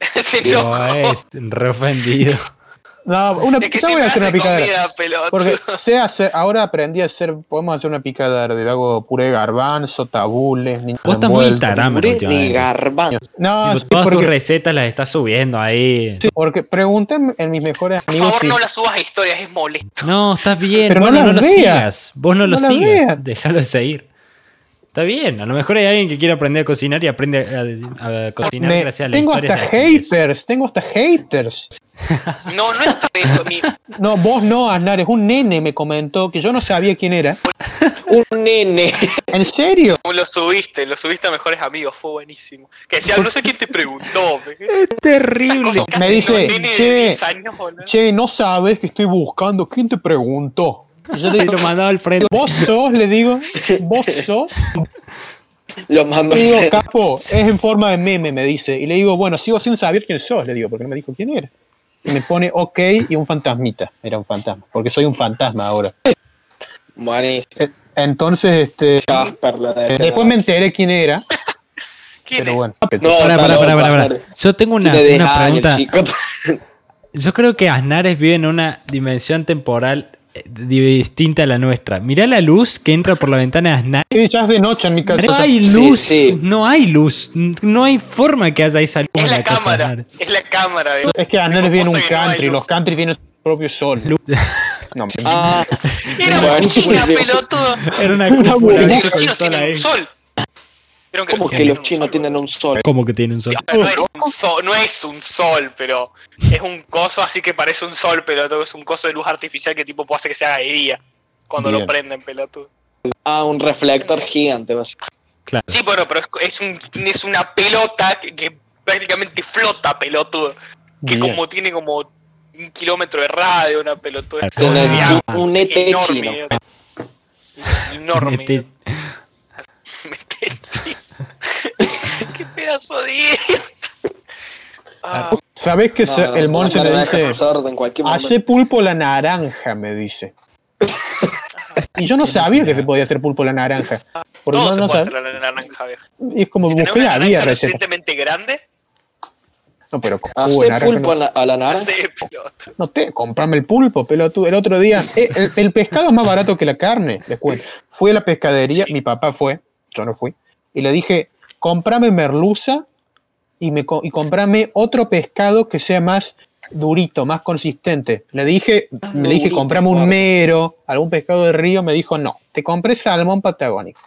Se No, enojó. es re ofendido. No, una Es que ya voy a hacer una comida. Porque sé hacer, ahora aprendí a hacer, podemos hacer una picada árabe. Le hago puré de garbanzo, tabules, niños Vos estás muy. Instagram Puré de garbanzo. No, sí, todas tus porque, recetas las estás subiendo ahí. sí, porque pregunté en mis mejores Por amigos favor, si- no la subas a historias, es molesto. No, estás bien. Pero no bueno, no, las lo veas. sigas. Vos no, lo No las sigas. Déjalo de seguir. Está bien. A lo mejor hay alguien que quiere aprender a cocinar y aprende a, a cocinar me- gracias a las tengo historias hasta la haters, tengo hasta haters. No, no es eso. Mi, No, vos no, Aznar, es un nene me comentó que yo no sabía quién era. Un nene. ¿En serio? lo subiste, lo subiste a mejores amigos, fue buenísimo. Que decía, no sé quién te preguntó. pe. Terrible. Me dice, "Che, 10 años, boludo. Che, no sabes que estoy buscando. ¿Quién te preguntó? Yo Te digo, lo mandaba al frente. vos sos, le digo, vos sos. Lo mando Le digo, al frente. capo, es en forma de meme, me dice. Y le digo, bueno, sigo sin saber quién sos, le digo, porque no me dijo quién era. Y me pone ok y un fantasmita. Era un fantasma, porque soy un fantasma ahora. Buenísimo. Entonces, este, Casper la de eh, después me enteré quién era, ¿Quién pero bueno. No, Pará, está pará, pará, loco, pará, pará. Aznar. Yo tengo una, Tiene 10 una pregunta. Yo creo que Aznares vive en una dimensión temporal distinta a la nuestra. Mirá la luz que entra por la ventana de Aznar. Sí, ya es de noche en mi casa. No hay luz, sí. no hay luz, no hay forma que haya esa luz Es en la la cámara, es la cámara. Es que Aznar viene en un no country, luz. los country tienen su propio sol. No, Ah, Era Bueno, China, sí. pelotudo. Era una Una cúpula sol tienen. ¿Vieron ¿Cómo los que los chinos sol? tienen un sol? ¿Cómo que tiene un sol? No es, un sol, no es un sol, pero es un coso así que parece un sol, pelotudo. Es un coso de luz artificial que tipo puede hacer que se haga de día cuando Bien. lo prenden, pelotudo. Ah, un reflector gigante. básicamente. Claro. Sí, bueno, pero es, es, un, es una pelota que, que prácticamente flota, pelotudo. Que Bien. como tiene como un kilómetro de radio, una pelotuda. Un, un ET enorme, chino. Enorme. Qué pedazo de idiota. Ah, ¿Sabés que No, se- el Monse dice, hace pulpo la naranja, me dice. Y yo no sabía que se podía hacer pulpo la naranja. Porque todo no, se no puede sab- hacer la naranja vieja. Y es como Si busqué, lo recetas. suficientemente grande, No, pero con naranja pulpo no, a la, a la naranja. Hacé pelota. no te, comprame el pulpo, pelotudo. El otro día, eh, el, el pescado es más barato que la carne, les cuento. Fui a la pescadería, mi papá fue, yo no fui, y le dije, comprame merluza y, me, y comprame otro pescado que sea más durito, más consistente. Le dije, le dije, comprame un mero, algún pescado de río, me dijo, no, te compré salmón patagónico.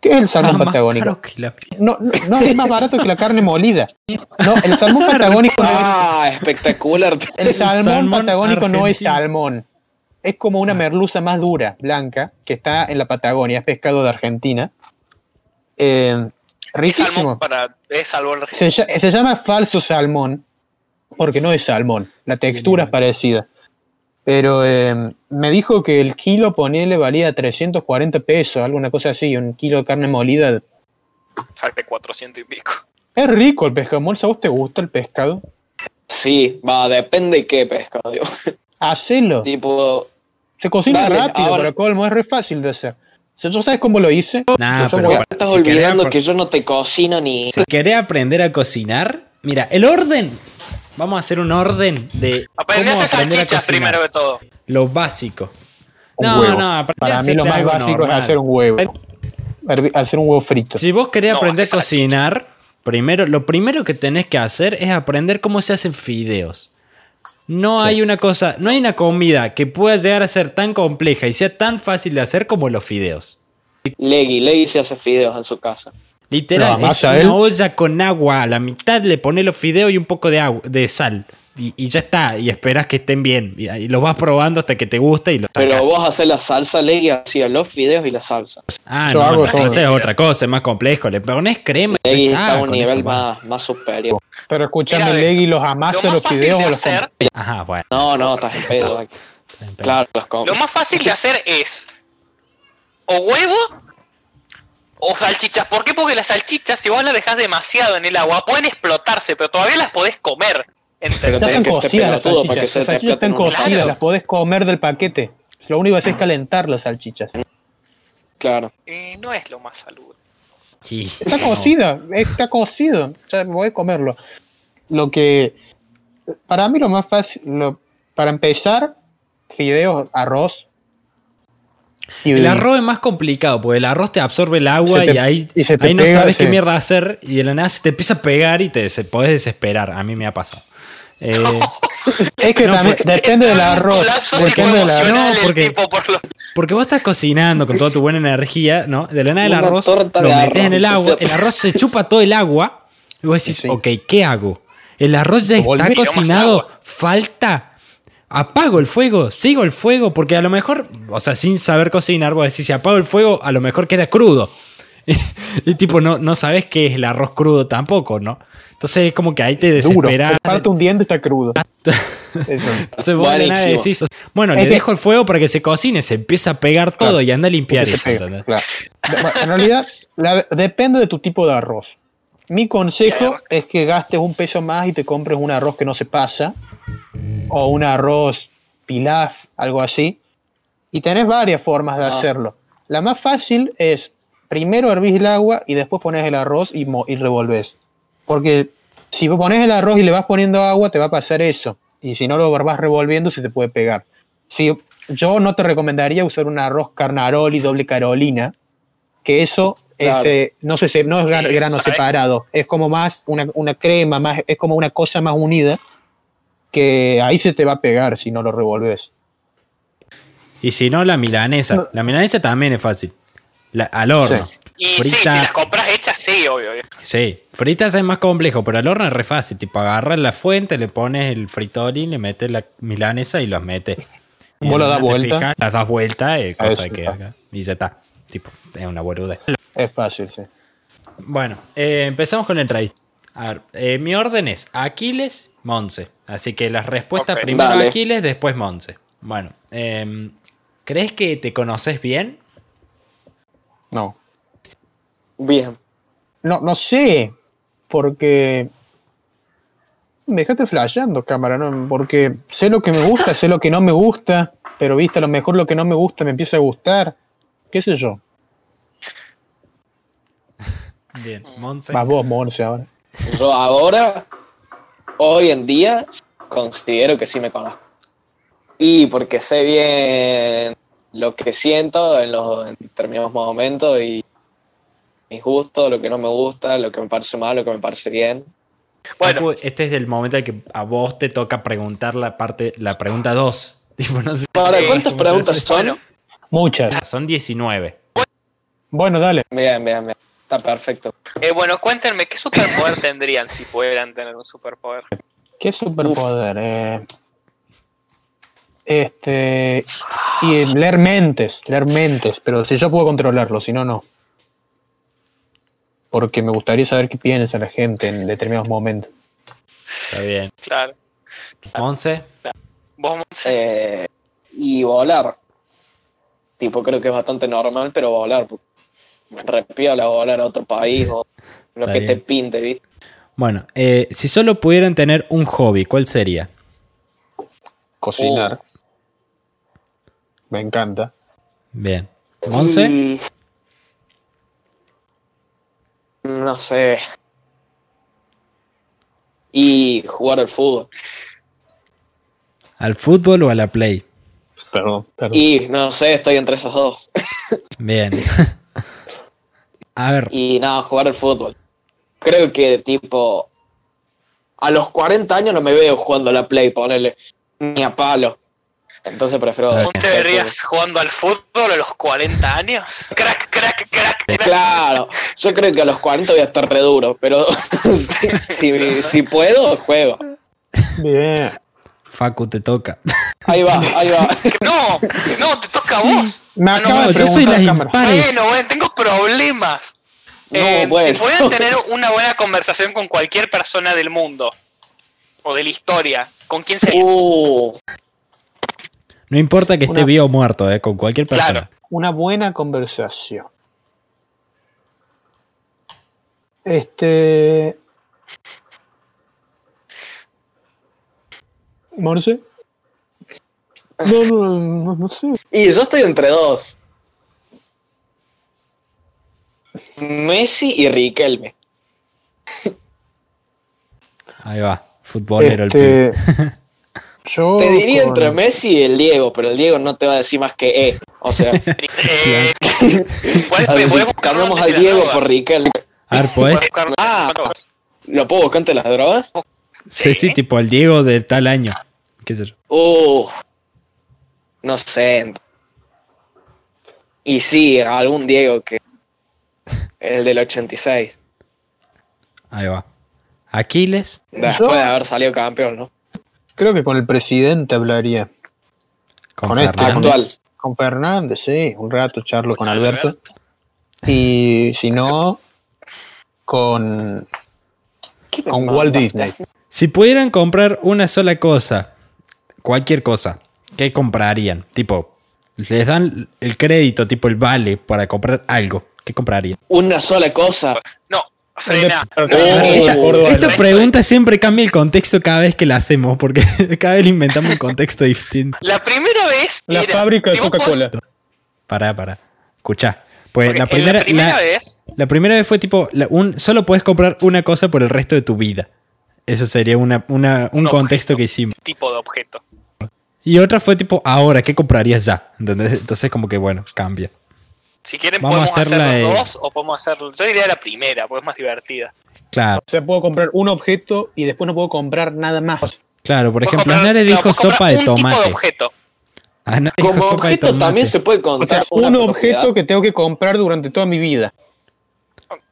¿Qué es el salmón Ah, más patagónico? la- No, no, no, es más barato que la carne molida. No, el salmón patagónico no es, Ah, espectacular. el salmón, salmón patagónico no es salmón. Es como una merluza más dura, blanca, que está en la Patagonia, es pescado de Argentina. Eh, riquísimo. salmón para. Es salmón. Se, se llama falso salmón, porque no es salmón, la textura es parecida. Pero eh, me dijo que el kilo, ponele, valía 340 pesos, alguna cosa así, un kilo de carne molida. Sale 400 y pico. Es rico el pescado, Molsa, ¿a vos te gusta el pescado? Sí, va, depende de qué pescado. Hacelo. Tipo, Se cocina Dale, rápido, ahora. para colmo, es re fácil de hacer. Si ¿Yo sabes cómo lo hice? Nah, Yo pero estás si olvidando que yo no te cocino ni. Si querés aprender a cocinar, mira, el orden. Vamos a hacer un orden de Aprendí a cómo hacer a salchichas cocinar. primero que todo. Lo básico. Un No, huevo. no, Para mí lo más básico normal. es hacer un huevo. Hacer un huevo frito. Si vos querés No, aprender a cocinar, primero, lo primero que tenés que hacer es aprender cómo se hacen fideos. No hay una cosa, no hay una comida que pueda llegar a ser tan compleja y sea tan fácil de hacer como los fideos. Leggy, Leggy se hace fideos en su casa. Literal, es una él. olla con agua, a la mitad le pones los fideos y un poco de agua, de sal. Y, y ya está, y esperas que estén bien. Y, y los vas probando hasta que te gusta y los Pero sacas. vos haces la salsa, Leggy hacía los fideos y la salsa. Ah, Yo no, hago la salsa es otra cosa, es más complejo. Le pones crema. Leggy está, a un nivel más, más superior. Pero escuchame, Leggy, los Lo amasa más los fideos los hacer. Ajá, bueno. No, no, estás en pedo. Claro, los como. Lo más fácil de hacer es. O huevo. O salchichas. ¿Por qué? Porque las salchichas, si vos las dejas demasiado en el agua, pueden explotarse, pero todavía las podés comer. Pero Ya están que cocidas las que salchichas. se Las salchichas están cocidas, las podés comer del paquete. Lo único que haces es calentar las salchichas. Claro. Y no es lo más saludable. Está no. cocido, está cocido. Ya podés comerlo. Lo que. Para mí, lo más fácil. lo- para empezar, fideos, arroz. Y, El arroz es más complicado, porque el arroz te absorbe el agua te- y ahí, y ahí no sabes qué mierda hacer y de la nada se te empieza a pegar y te se podés desesperar. A mí me ha pasado. Eh, Es que No, también porque- depende del un arroz. colapso Depende del arroz. psicoemocional No, el porque- tipo por lo- porque vos estás cocinando con toda tu buena energía, ¿no? De la nada el arroz lo metes en el agua, el arroz se chupa todo el agua y vos decís, Sí. ok, ¿qué hago? El arroz ya está cocinado, falta. Apago el fuego, sigo el fuego, porque a lo mejor, o sea, sin saber cocinar, vos decís, si apago el fuego, a lo mejor queda crudo. Y, tipo, no, no sabes qué es el arroz crudo tampoco, ¿no? Entonces es como que ahí te Duro. desesperas. Parte un diente está crudo. Eso. Entonces vos de la nada Buenísimo. decís, bueno, Es le que- dejo el fuego para que se cocine, se empieza a pegar todo Claro. y anda a limpiar eso. pega, En realidad, la- depende de tu tipo de arroz. Mi consejo es que gastes un peso más y te compres un arroz que no se pasa, o un arroz pilaf, algo así. Y tenés varias formas de Ah. hacerlo. La más fácil es primero hervís el agua y después pones el arroz y, y revolves. Porque si pones el arroz y le vas poniendo agua, te va a pasar eso. Y si no lo vas revolviendo, se te puede pegar. Si, yo no te recomendaría usar un arroz carnaroli doble carolina, que eso es, eh, no, se, no es grano ¿sabes? separado, es como más una, una crema, más, es como una cosa más unida, que ahí se te va a pegar si no lo revolves. Y si no, la milanesa. No. La milanesa también es fácil. La- al horno. Sí. Y sí, si las compras hechas, sí, obvio. Sí, fritas es más complejo, pero al horno es re fácil. Tipo, agarras la fuente, le pones el fritolín, le metes la milanesa y los metes. Y Vos la das te vuelta. fijas, las das vuelta, eh, Ah, cosa que acá. Y ya está. Tipo, es una boludez. Es fácil, sí. Bueno, eh, empezamos con el raid. A ver, eh, mi orden es Aquiles, Monse. Así que las respuestas primero Dale. Aquiles, después Monse. Bueno, em, ¿crees que te conoces bien? No. Bien. No, no sé, porque me dejaste flasheando, cámara, ¿no? Porque sé lo que me gusta, sé lo que no me gusta, pero viste, a lo mejor lo que no me gusta me empieza a gustar. ¿Qué sé yo? Bien, Monse. Más vos, Monse, ahora. Yo ahora hoy en día considero que sí me conozco. Y porque sé bien lo que siento en los en determinados momentos y mis gustos, lo que no me gusta, lo que me parece mal, lo que me parece bien. Bueno, Facu, este es el momento en que a vos te toca preguntar la parte, la pregunta 2. Tipo, no sé, Ahora, ¿cuántas ¿cómo se preguntas son? Bueno. Muchas. son 19. Bueno, dale. Bien, bien, bien. Está perfecto. eh, bueno, cuéntenme, ¿qué superpoder tendrían si pudieran tener un superpoder? ¿Qué superpoder? Eh, este. Y leer mentes, leer mentes, pero si yo puedo controlarlo, si no, no. Porque me gustaría saber qué piensa la gente en determinados momentos. Está bien. Claro. Monse, Vos, Monse? Eh, y volar. Tipo, creo que es bastante normal, pero volar. repiola volar a otro país o lo Está que te pinte, ¿viste? bueno, eh, si solo pudieran tener un hobby, ¿cuál sería? Cocinar. Me encanta. Bien. Monse, Y- No sé. Y jugar al fútbol. ¿al fútbol o a la play? Perdón, perdón. Y no sé, estoy entre esos dos. Bien. a ver, Y nada, jugar al fútbol. Creo que tipo. A los 40 años no me veo jugando a la Play, ponele. Ni a palo. Entonces prefiero. ¿Vos te verías jugando al fútbol a los 40 años? Crack, crack, crack, crack. Claro, yo creo que a los 40 voy a estar re duro, pero si, si- si puedo, juego. Bien. Facu, te toca. Ahí va, ahí va. No, no, te toca a vos. Me Ah, no, acaba de yo soy las cámara. impares. Bueno, bueno, tengo problemas. No, Eh, bueno. Si pudieran tener una buena conversación con cualquier persona del mundo o de la historia, ¿con quién sería? Uh, No importa que esté Una- vivo o muerto, eh, con cualquier persona. Claro. Una buena conversación. Este. ¿Morse? No, no, no, no sé. y yo estoy entre dos. Messi y Riquelme. Ahí va. Futbolero el pibe. Este, yo Te diría con- entre Messi y el Diego, pero el Diego no te va a decir más que E. O sea, Eh, ¿puedes- a ver, si puedes buscar cambiamos al Diego drogas? por Riquelme. A ver, ¿Puedes pues. Ah. ¿Lo puedo buscar ante las drogas? Sí, sí, tipo el Diego de tal año. ¿Qué sé yo? Uh, no sé. Y sí, algún Diego que. El del 86. Ahí va. Aquiles. Después de haber salido campeón, ¿no? Creo que con el presidente hablaría. Con, Con este, Fernández. Actual. Con Fernández, sí, un rato charlo con Alberto. Y si no, con, ¿Qué me con? Walt Disney. Si pudieran comprar una sola cosa, cualquier cosa, ¿qué comprarían? Tipo, les dan el crédito, tipo el vale, para comprar algo. ¿Qué comprarían? Una sola cosa. Frena. Esta, Oh, esta pregunta siempre cambia el contexto cada vez que la hacemos, porque cada vez le inventamos un contexto distinto. La primera vez. La era- fábrica de si vos Coca-Cola. Pará, pará. Escuchá. Pues la primera, la primera la- vez. la primera vez fue tipo, la- un, solo puedes comprar una cosa por el resto de tu vida. Eso sería una, una- un Un contexto objeto. que hicimos. tipo de objeto. Y otra fue tipo, ahora, ¿qué comprarías ya? ¿Entendés? Entonces como que bueno, cambia. Si quieren, Vamos podemos hacer los de- dos o podemos hacer. Yo diría la primera, porque es más divertida. Claro, O sea, puedo comprar un objeto y después no puedo comprar nada más. claro. Por ejemplo, comprar- Nare no, dijo sopa de un tipo tomate. objeto. Ana dijo Como sopa de objeto tomate. también se puede O contar. sea, una un objeto que tengo que comprar durante toda mi vida.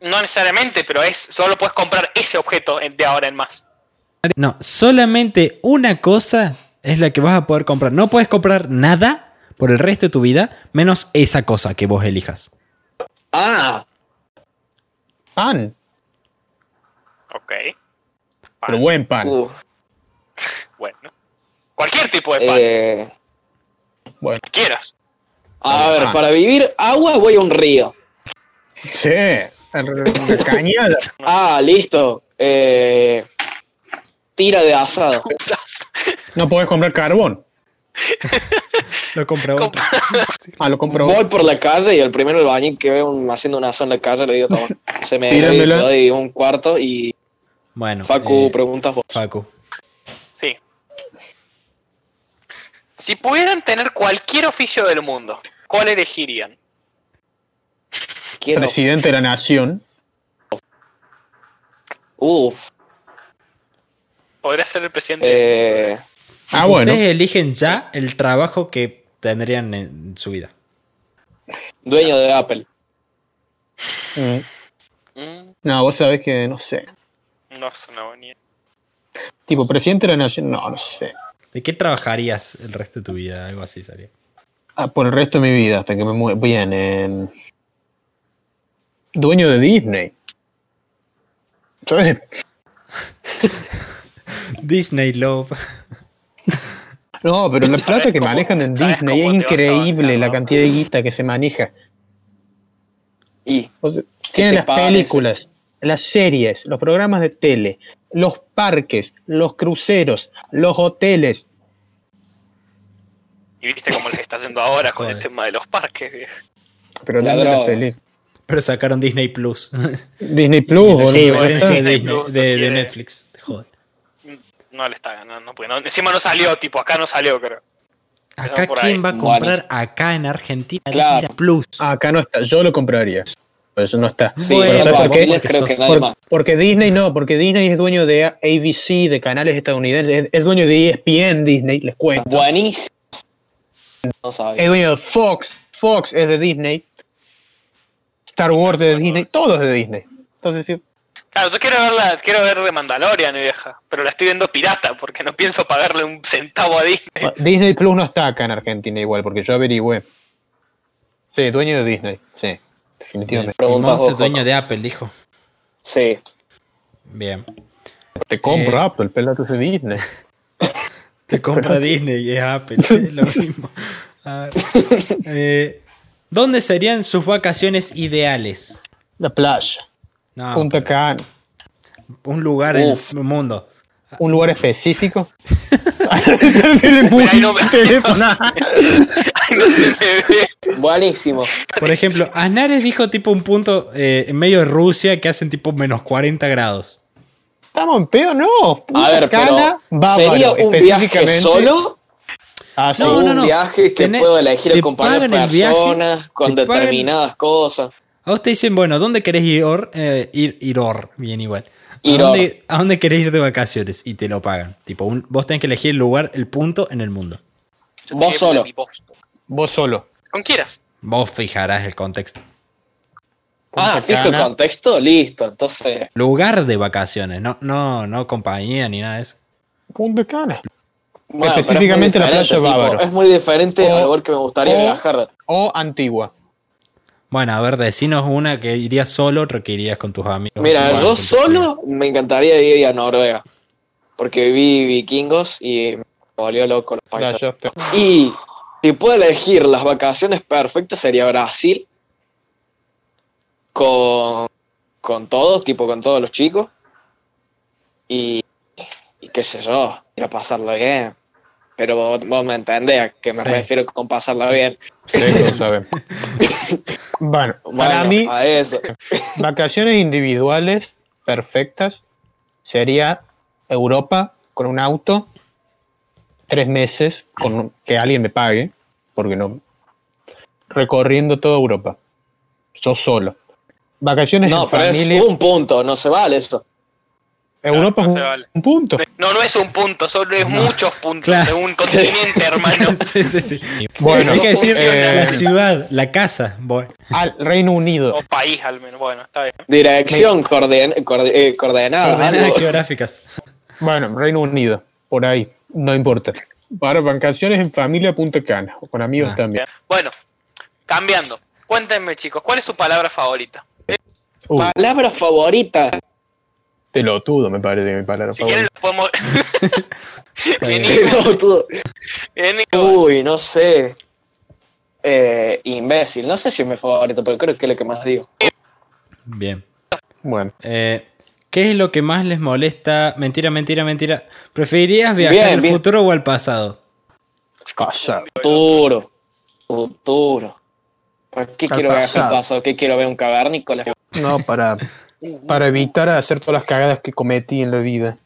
No necesariamente, pero es solo puedes comprar ese objeto de ahora en más. No, solamente una cosa es la que vas a poder comprar. No puedes comprar nada por el resto de tu vida, menos esa cosa que vos elijas. Ah, Pan, Ok. pero buen pan. uh, Bueno. Cualquier tipo de pan. eh, Bueno, que quieras. a ver, Ah. para vivir agua voy a un río. sí, cañada. Ah, listo. Eh, tira de asado. No podés comprar carbón. lo compré otro. Ah, lo Voy por la calle y el primero el baño que veo haciendo un aso en la calle le digo, toma, se me doy un cuarto y... Bueno. Facu, eh, preguntas vos. Facu. Sí. Si pudieran tener cualquier oficio del mundo, ¿cuál elegirían? Presidente de la Nación. Uf. Podría ser el presidente. Eh, Ah, bueno. Ustedes eligen ya el trabajo que tendrían en su vida. dueño de Apple. Mm. Mm, No, vos sabés que no sé. no es una buena. Tipo, presidente de la nación. No, no sé. ¿De qué trabajarías el resto de tu vida? Algo así sería. Ah, por el resto de mi vida, hasta que me muera. Bien, en. Dueño de Disney. ¿Sabes? Disney Love. No, pero la plata ¿Sabes que cómo- manejan en Disney es increíble la no? cantidad de guita que se maneja. Y O sea, tienen las parece? películas, las series, los programas de tele, los parques, los cruceros, los hoteles. Y viste cómo les está haciendo ahora con el tema de los parques. viejo. Pero La ¿dónde las droga. Pero sacaron Disney Plus. Disney Plus, boludo. Sí, competencia está. de, de- de Netflix. No le está ganando. porque no- encima no salió, tipo, acá no salió, creo. Acá, por ¿quién ahí. va a comprar acá en Argentina Claro. Plus? Acá no está, yo lo compraría. Pero eso no está. sí, Bueno, ¿sabes por qué? también creo que Porque nadie Por- más. porque Disney no, porque Disney es dueño de ABC, de canales estadounidenses, es, es dueño de ESPN Disney, les cuento. Buenísimo. No sabía. Es dueño de Fox, Fox es de Disney, Star Wars es de Disney, todo es de Disney. Entonces sí, Claro, yo quiero ver, la, quiero ver de Mandalorian, vieja. Pero la estoy viendo pirata porque no pienso pagarle un centavo a Disney. Disney Plus no está acá en Argentina igual, porque yo averigüé. Sí, dueño de Disney, sí, definitivamente. Monse, vos, dueño de Apple, dijo. Sí. Bien. Te compro Eh. Apple, pelado es de Disney. Te compra Disney y es Apple. Es lo mismo. A ver. Eh, ¿Dónde serían sus vacaciones ideales? La playa, No, Punta Cana, un lugar Uf. en el mundo. un lugar específico. Pero no me- Teléfono. Ay, no se me ve. Buenísimo. Por ejemplo, Aznares dijo tipo un punto eh, en medio de Rusia que hacen tipo menos 40 grados. Estamos en pedo, no. A ver, pero Cana, bárbaro, ¿sería un viaje solo? Ah, sí. No, no, un no. viaje que Tenés- puedo elegir acompañar el viaje, personas con te pagan- determinadas cosas? A vos te dicen, bueno, ¿dónde querés ir? Eh, ir, ir or, bien igual. ¿A Ir dónde, ¿A dónde querés ir de vacaciones? Y te lo pagan. Tipo, un- vos tenés que elegir el lugar, el punto en el mundo. Vos Yo solo. Vos solo. Con quieras. Vos fijarás el contexto. Ah, fijo el contexto, listo. Entonces, Lugar de vacaciones, no, no, no compañía ni nada de eso. Punta Cana. bueno, es Específicamente la playa tipo, Bávaro. Es muy diferente O- al lugar que me gustaría o- viajar. O Antigua. Bueno, a ver, decinos una que irías solo, otra que irías con tus amigos. Mira, Bueno, yo solo me encantaría ir a Noruega. Porque vi vikingos y me volvió loco los paisajes. Y si puedo elegir las vacaciones perfectas sería Brasil. Con, con todos, tipo con todos los chicos. Y, y qué sé yo, ir a pasarla bien. Pero vos, vos me entendés a qué me Sí. refiero con pasarla bien. Sí, lo saben. bueno, para mí, a eso. vacaciones individuales perfectas sería Europa con un auto, tres meses, con que alguien me pague, porque no. Recorriendo toda Europa. Yo solo. Vacaciones No, en pero familia. es un punto, no se vale eso. Europa no es un, vale. un punto. No, no es un punto, solo es No. muchos puntos Claro. de un continente, hermano. sí, sí, sí. Bueno, hay que decir eh, la ciudad, la casa. Voy. Al Reino Unido. O país, al menos. Bueno, está bien. Dirección coorden- coorde- eh, coordenadas. Geográficas. Bueno, Reino Unido. Por ahí. No importa. Para vacaciones en familia, Punta Cana. O con amigos Ah. también. Bueno, cambiando. Cuéntenme, chicos, ¿cuál es su palabra favorita? Palabra favorita. Pelotudo me parece mi palabra Si quieren, lo podemos. Uy, no sé. Eh, imbécil. No sé si es mi favorito, pero creo que es lo que más digo. Bien. Bueno, Eh, ¿Qué es lo que más les molesta? Mentira, mentira, mentira. ¿Preferirías viajar Bien, al bien. futuro o al pasado? calla. Futuro. Futuro. ¿Para qué Al quiero viajar al pasado. pasado? ¿Qué quiero ver un cavernícola? No, para, para evitar hacer todas las cagadas que cometí en la vida.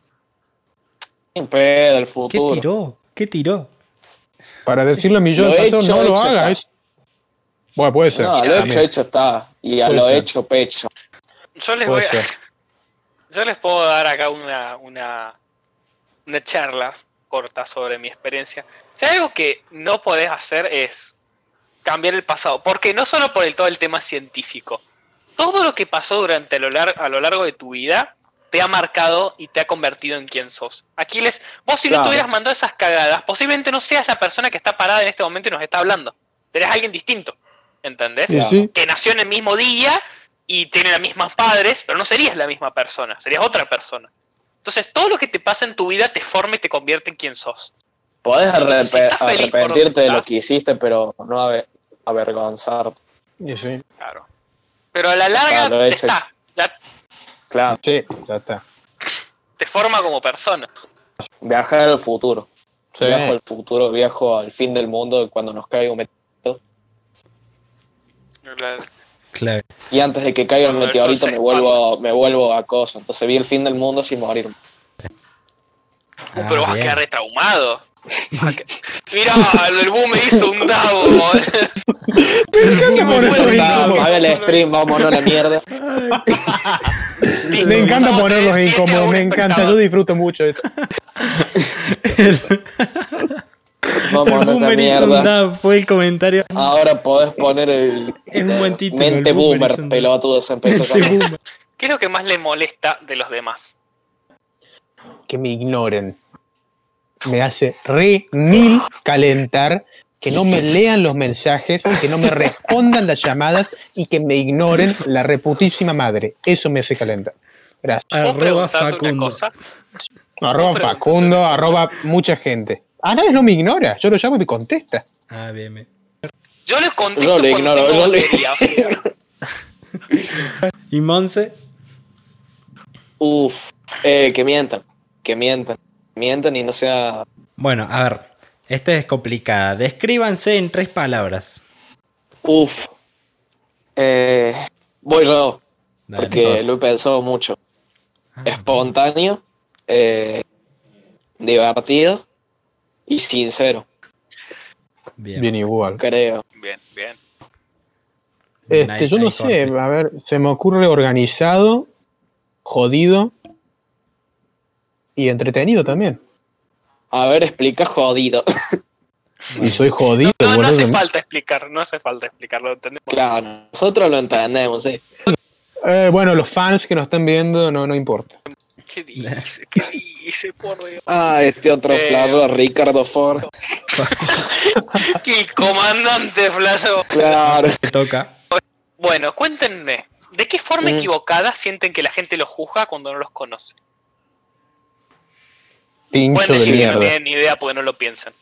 Sin pedo, el ¿Qué tiró? ¿Qué tiró? Para decirle a mi yo Lo hecho, no lo hecho haga. está. es- Bueno, puede ser. No, lo hecho, hecho está. Y a Puede lo ser. hecho, pecho. Yo les voy a-. Yo les puedo dar acá una, una, una charla corta sobre mi experiencia. Si hay algo que no podés hacer es cambiar el pasado, porque no solo por el, todo el tema científico, todo lo que pasó durante lo lar- a lo largo de tu vida te ha marcado y te ha convertido en quien sos. Aquiles, vos si no te hubieras mandado esas cagadas, posiblemente no seas la persona que está parada en este momento y nos está hablando. Eres alguien distinto, ¿entendés? Sí, que nació en el mismo día y tiene los mismos padres, pero no serías la misma persona, serías otra persona. Entonces, todo lo que te pasa en tu vida te forma y te convierte en quien sos. Podés Si arrepentirte de lo que hiciste, pero no aver- avergonzarte. y sí, Claro. Pero a la larga Claro, te hecho está, ya Claro, sí, ya está. te forma como persona. viajar al futuro. Sí. Viajo al futuro, viajo al fin del mundo cuando nos caiga un meteorito. Claro. Y antes de que caiga el meteorito me vuelvo, me vuelvo a cosa. Entonces vi el fin del mundo sin morir. Uh, Ah, pero vas a bien. quedar retraumado. Vas a que- Mirá, el boom me hizo un dabo. encanta poner puedo los estar- incómodos. Haga el stream, vámonos a la mierda. Me encanta vamos a ponerlos incómodos, me encanta, yo disfruto mucho esto. Vámonos a la mierda. fue el comentario. Ahora podés poner el. Es un buen título, Mente el Boomer pelotudo, se empezó. ¿Qué es lo que más le molesta de los demás? Que me ignoren. Me hace re mil calentar que no me lean los mensajes, que no me respondan las llamadas y que me ignoren la reputísima madre. Eso me hace calentar. Gracias. ¿Puedo Arroba Facundo. Arroba Facundo, arroba mucha gente. Ah, nadie no me ignora. Yo lo llamo y me contesta. Ah, bien, bien. Yo le contesto Yo le ignoro, yo le- ¿Y Monse? Uf, eh, que mientan. Que mientan. Mientan y no sea. Bueno, a ver. Esta es complicada. Descríbanse en tres palabras. Uf. Eh, voy yo, Dale. porque lo he pensado mucho. Ah, Espontáneo, eh, divertido y sincero, Bien. Bien igual. creo. Bien, bien. Este, yo no sé, a ver, se me ocurre organizado, jodido y entretenido también. A ver, explica jodido. Y soy jodido, No, no hace falta explicar, no hace falta explicarlo, ¿entendemos? claro, nosotros lo entendemos, sí. Eh, bueno, los fans que nos están viendo, no, no importa. ¿Qué dice? ¿Qué dice? Por Dios. Ah, este otro Eh. flaco, Ricardo Ford. Que el comandante Flaso. Claro. Toca. Bueno, cuéntenme, ¿de qué forma Mm. equivocada sienten que la gente los juzga cuando no los conoce? Tincho Pueden de que no mierda. tienen ni idea porque no lo piensan.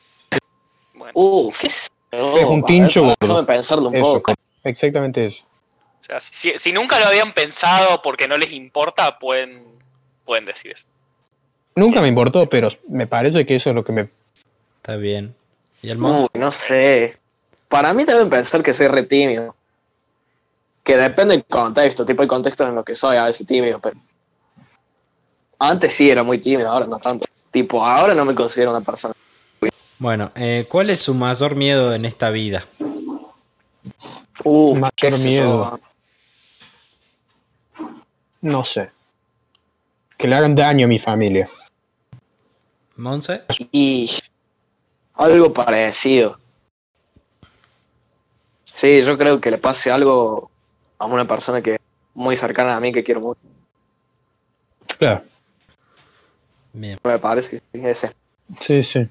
Bueno, Uh, qué sé yo. Es un ver, tincho. Déjame pensarlo un Eso, poco. exactamente eso. o sea, si, si nunca lo habían pensado porque no les importa, pueden, pueden decir eso. Nunca me importó, pero me parece que eso es lo que me... Está bien. ¿Y el Uy, no sé. Para mí deben pensar que soy re tímido. Que depende del contexto. Tipo, hay contextos en los que soy a veces tímido, pero. Antes sí era muy tímido, ahora no tanto. Tipo, ahora no me considero una persona. Bueno, eh, ¿cuál es su mayor miedo en esta vida? Uh, Mayor miedo. No sé. Que le hagan daño a mi familia. ¿Monse? Y. Algo parecido. Sí, yo creo que le pase algo a una persona que es muy cercana a mí, que quiero mucho. Claro. Bien. Me parece que sí, ese. Sí, sí.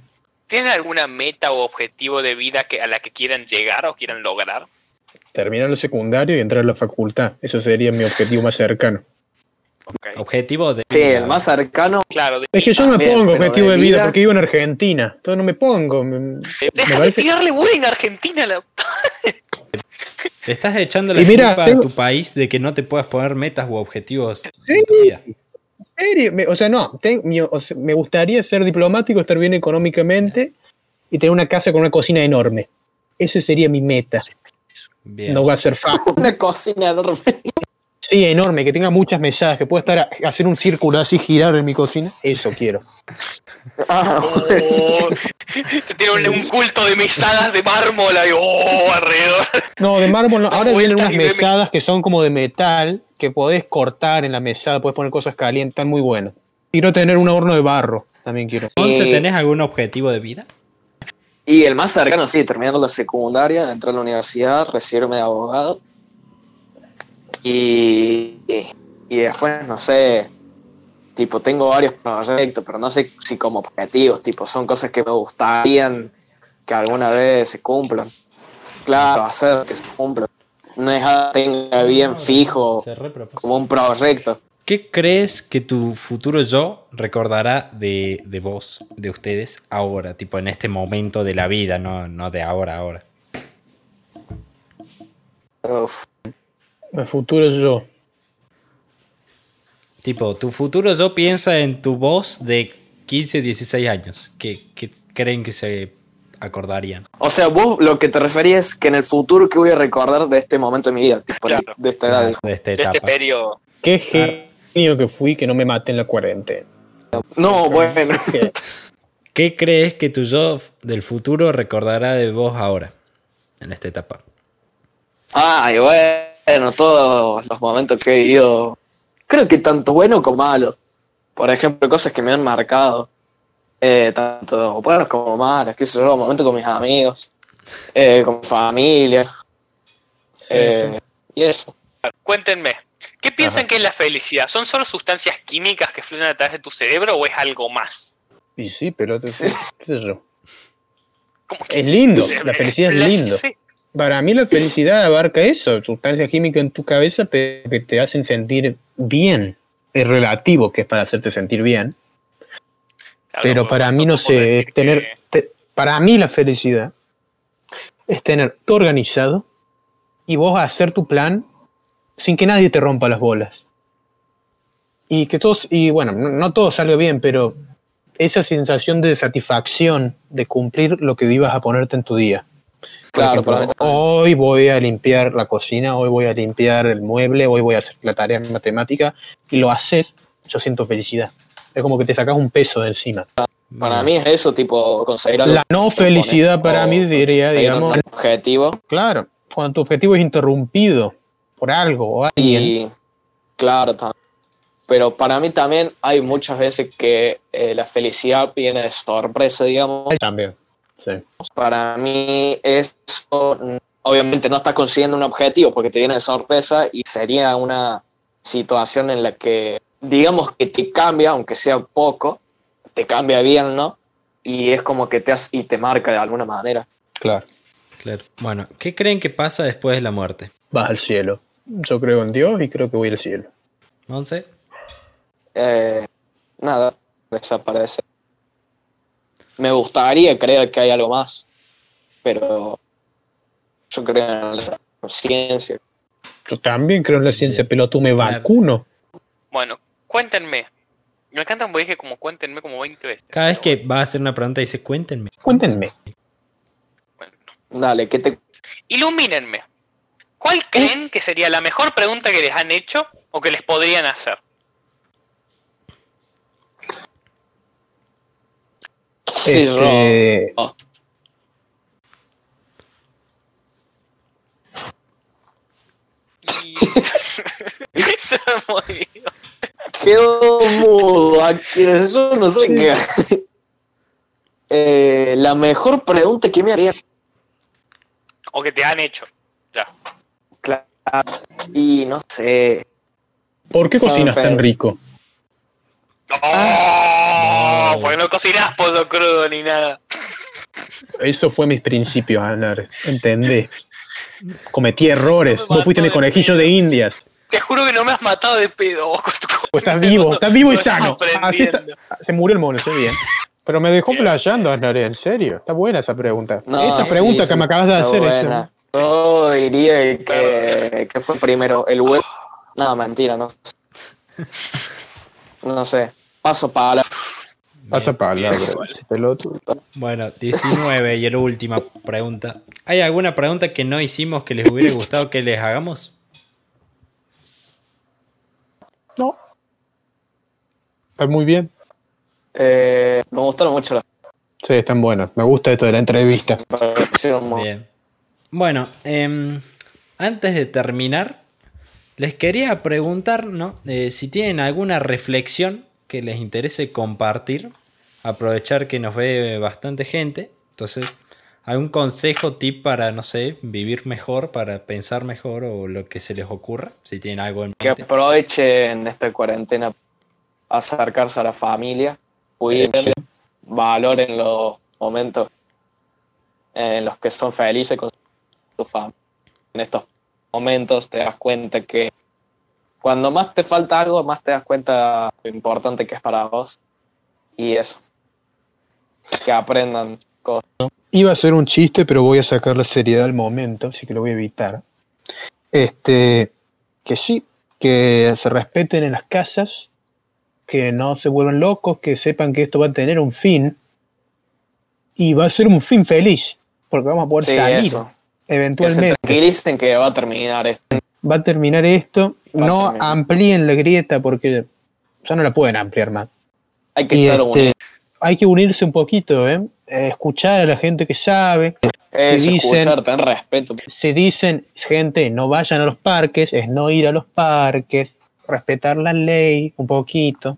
¿Tienen alguna meta o objetivo de vida que, a la que quieran llegar o quieran lograr? Terminar el secundario y entrar a la facultad. Eso sería mi objetivo más cercano. Objetivo de. Sí, el más cercano. Claro, de- Es que yo no me pongo objetivo de de vida vida- porque vivo en Argentina. Entonces no me pongo. me- me deja de tirarle bullying a Argentina. la- Le estás echando la Y mira, culpa tengo- a tu país de que no te puedas poner metas u objetivos Sí. en tu vida. ¿En serio? Me- o sea, no. ten- mi- o sea, me gustaría ser diplomático, estar bien económicamente y tener una casa con una cocina enorme. Ese sería mi meta. Bien. No va a ser fácil. Una cocina enorme. Sí, enorme, que tenga muchas mesadas, que pueda estar a- hacer un círculo así, girar en mi cocina. Eso quiero. Ah, Oh, te tiene un, culto de mesadas de mármol ahí, oh, alrededor. No, de mármol no. Ahora vienen unas mesadas que son como de metal, que podés cortar en la mesada, podés poner cosas calientes, están muy buenas. Quiero tener un horno de barro, también quiero. Once, Eh, ¿tenés algún objetivo de vida? Y el más cercano, sí, terminando la secundaria, entrar a la universidad, recibirme de abogado. Y, y después, no sé, tipo, tengo varios proyectos, pero no sé si como objetivos, tipo, son cosas que me gustarían que alguna vez se cumplan. Claro, hacer que se cumplan. No es algo que tenga bien fijo como un proyecto. ¿Qué crees que tu futuro yo recordará de, de vos, de ustedes, ahora? Tipo, en este momento de la vida, no, no de ahora, ahora. Uf, El futuro es yo. Tipo, tu futuro yo piensa en tu voz de 15, 16 años. ¿Qué, qué creen que se acordarían? O sea, vos lo que te referís es que en el futuro que voy a recordar de este momento de mi vida, tipo, Claro. de esta edad. De esta De este etapa. periodo. Qué genio que fui que no me maté en la cuarentena. No, bueno. ¿Qué crees que tu yo del futuro recordará de vos ahora, en esta etapa? Ay, bueno, todos los momentos que he vivido, creo que tanto bueno como malo. Por ejemplo, cosas que me han marcado, eh, tanto buenas como malas, qué sé yo, momentos con mis amigos, eh, con mi familia, eh, y eso. Cuéntenme, ¿qué piensan que es la felicidad? ¿Son solo sustancias químicas que fluyen a través de tu cerebro o es algo más? Y sí, pero te- qué sé yo. Como que- Es lindo, la felicidad es lindo. sí. Para mí la felicidad abarca eso, sustancias químicas en tu cabeza que te hacen sentir bien. Es relativo que es para hacerte sentir bien, Claro, pero para mí no sé, es tener, que- te- para mí la felicidad es tener todo organizado y vos hacer tu plan sin que nadie te rompa las bolas. Y que todos, y bueno, no, no todo salga bien, pero esa sensación de satisfacción de cumplir lo que ibas a ponerte en tu día. Claro, ejemplo, para hoy voy a limpiar la cocina, hoy voy a limpiar el mueble, hoy voy a hacer la tarea en matemática y lo haces, yo siento felicidad. Es como que te sacas un peso de encima. Para mí es eso, tipo, conseguir algo. La no felicidad para mí diría, digamos, un objetivo. claro, cuando tu objetivo es interrumpido por algo o alguien. Y claro, pero para mí también hay muchas veces que eh, la felicidad viene de sorpresa, digamos. También. Sí. Para mí eso, obviamente no estás consiguiendo un objetivo porque te viene de sorpresa y sería una situación en la que, digamos que te cambia, aunque sea poco, te cambia bien, ¿no? Y es como que te hace, y te marca de alguna manera. Claro. Claro. Bueno, ¿qué creen que pasa después de la muerte? Vas al cielo. Yo creo en Dios y creo que voy al cielo. ¿Once? Eh, nada, desaparece. Me gustaría creer que hay algo más, pero yo creo en la conciencia. Yo también creo en la ciencia, pero tú me vacuno. Bueno, cuéntenme. Me encanta porque dije como cuéntenme como 20 veces. Cada vez que va a hacer una pregunta dice, cuéntenme. Cuéntenme. Bueno, Dale, ¿qué te ilumínenme. ¿Cuál creen que sería la mejor pregunta que les han hecho o que les podrían hacer? Yo? Este, Oh. Quedó mudo aquí, yo no sé qué. Eh, la mejor pregunta que me harían. O que te han hecho. Ya. Claro, y no sé. ¿Por qué cocinas tan rico? ¡Oh! Porque no cocinás pollo crudo ni nada. Eso fue mis principios, Anar. Entendé. Cometí errores. Vos fuiste mi de conejillo de indias. Te juro que no me has matado de pedo Pues estás vivo, estás vivo y sano. Así está- aprendiendo. Se murió el mono, sé bien. Pero me dejó flasheando, Aznar, en serio. Está buena esa pregunta. No, esa pregunta sí, que me acabas de hacer. esa- buena. Yo diría que, que fue primero el web. No, mentira, no. No sé. Paso para Pasa palabra. Bueno, 19 y la última pregunta. ¿Hay alguna pregunta que no hicimos que les hubiera gustado que les hagamos? No. Está muy bien. Eh, me gustaron mucho las Sí, están buenos. Me gusta esto de la entrevista. Bien. Bueno, em, antes de terminar, les quería preguntar, ¿no? Eh, si tienen alguna reflexión que les interese compartir. Aprovechar que nos ve bastante gente. Entonces, algún consejo, tip para, no sé, vivir mejor, para pensar mejor o lo que se les ocurra. Si tienen algo en que mente. aprovechen esta cuarentena acercarse a la familia, cuiden, valoren los momentos en los que son felices con su familia. En estos momentos te das cuenta que cuando más te falta algo, más te das cuenta lo importante que es para vos. Y eso. Que aprendan cosas. Iba a ser un chiste, pero voy a sacar la seriedad al momento, así que lo voy a evitar. Este, que sí, que se respeten en las casas, que no se vuelvan locos, que sepan que esto va a tener un fin y va a ser un fin feliz, porque vamos a poder Sí, salir eso. Que se eventualmente. tranquilicen que va a terminar esto. Va a terminar esto, Va no terminar. amplíen la grieta porque ya no la pueden ampliar más. Hay que estar este, hay que unirse un poquito, ¿eh? Eh, escuchar a la gente que sabe, Es dicen- escuchar, tener respeto. se dicen, gente, no vayan a los parques, es no ir a los parques, respetar la ley un poquito,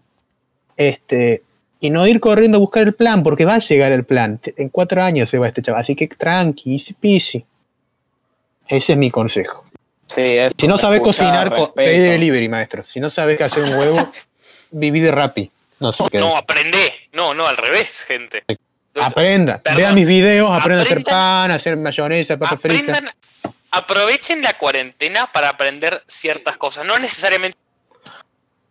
este, y no ir corriendo a buscar el plan, porque va a llegar el plan. En cuatro años se va este chaval, así que tranqui, easy peasy. Ese es mi consejo. Sí, es Si no sabes cocinar, respeto. pedí delivery, maestro. Si no sabes qué hacer un huevo, viví de Rappi. No sé qué. No, aprendé. No, no, al revés, gente. Aprenda, Perdón. vean mis videos, aprenda a hacer Aprendan- pan, a hacer mayonesa, papas fritas. Aprendan, aprovechen la cuarentena para aprender ciertas cosas. No necesariamente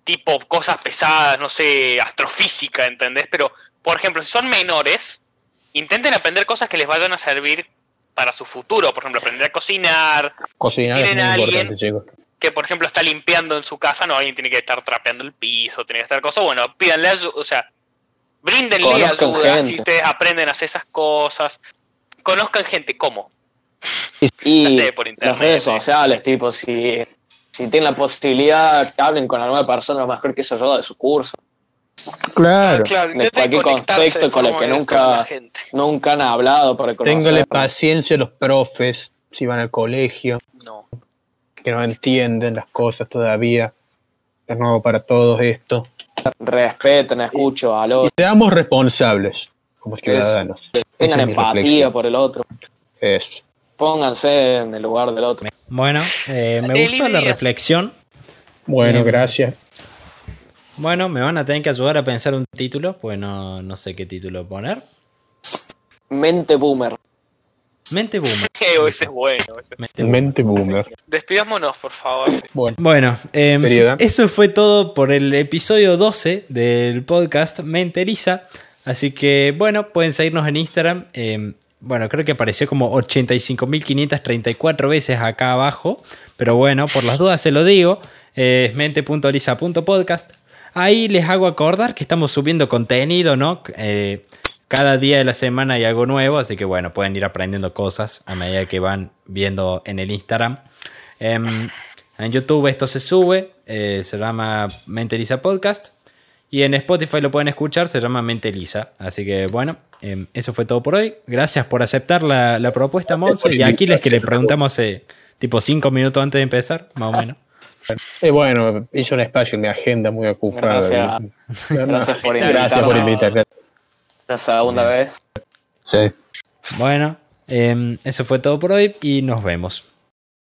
tipo cosas pesadas, no sé, astrofísica, ¿entendés? Pero, por ejemplo, si son menores, intenten aprender cosas que les vayan a servir para su futuro. Por ejemplo, aprender a cocinar, Cocinar es muy ¿Tienen a alguien? importante, chicos. que por ejemplo está limpiando en su casa, no, alguien tiene que estar trapeando el piso, tiene que estar cosas, bueno, pídanle ayuda, o sea, bríndenle Conozcan ayuda gente. si ustedes aprenden a hacer esas cosas. Conozcan gente, ¿cómo? Y No sé, por internet, las redes sociales, tipo, si, si tienen la posibilidad, que hablen con alguna persona, a lo mejor que se ayuda de su curso. Claro. claro, de cualquier contexto con el que nunca-. Nunca han hablado para conocer. Téngale paciencia a los profes si van al colegio, No. que no entienden las cosas todavía. Es nuevo para todos esto. Respeten, escucho, Y valor, seamos responsables como ciudadanos. Tengan empatía reflexión. por el otro. Eso. Pónganse en el lugar del otro. Bueno, eh, me gustó la reflexión. Bueno, gracias. Bueno, me van a tener que ayudar a pensar un título, pues no, no sé qué título poner. Mente boomer. Mente Boomer. Eh, ese es bueno. ese- Mente Boomer. Mente boomer. Despidámonos, por favor. Bueno, Bueno, em, eso fue todo por el episodio 12 del podcast Mente Lisa. Así que, bueno, pueden seguirnos en Instagram. em, bueno, creo que apareció como 85.534 veces acá abajo. Pero bueno, por las dudas se lo digo. eh, Es mente.lisa.podcast. Ahí les hago acordar que estamos subiendo contenido, ¿no? Eh, cada día de la semana hay algo nuevo, así que bueno, pueden ir aprendiendo cosas a medida que van viendo en el Instagram. Em, en YouTube esto se sube, eh, se llama Mente Lisa Podcast. Y en Spotify lo pueden escuchar, se llama Mente Lisa. Así que bueno, em, eso fue todo por hoy. Gracias por aceptar la, la propuesta, Monse. Y aquí les que le preguntamos hace tipo 5 minutos antes de empezar, más o menos. Eh, bueno, hizo un espacio en mi agenda muy ocupada. Gracias. Gracias por Gracias por invitarme. invitarme. La segunda vez. Sí. Bueno, em, eso fue todo por hoy y nos vemos.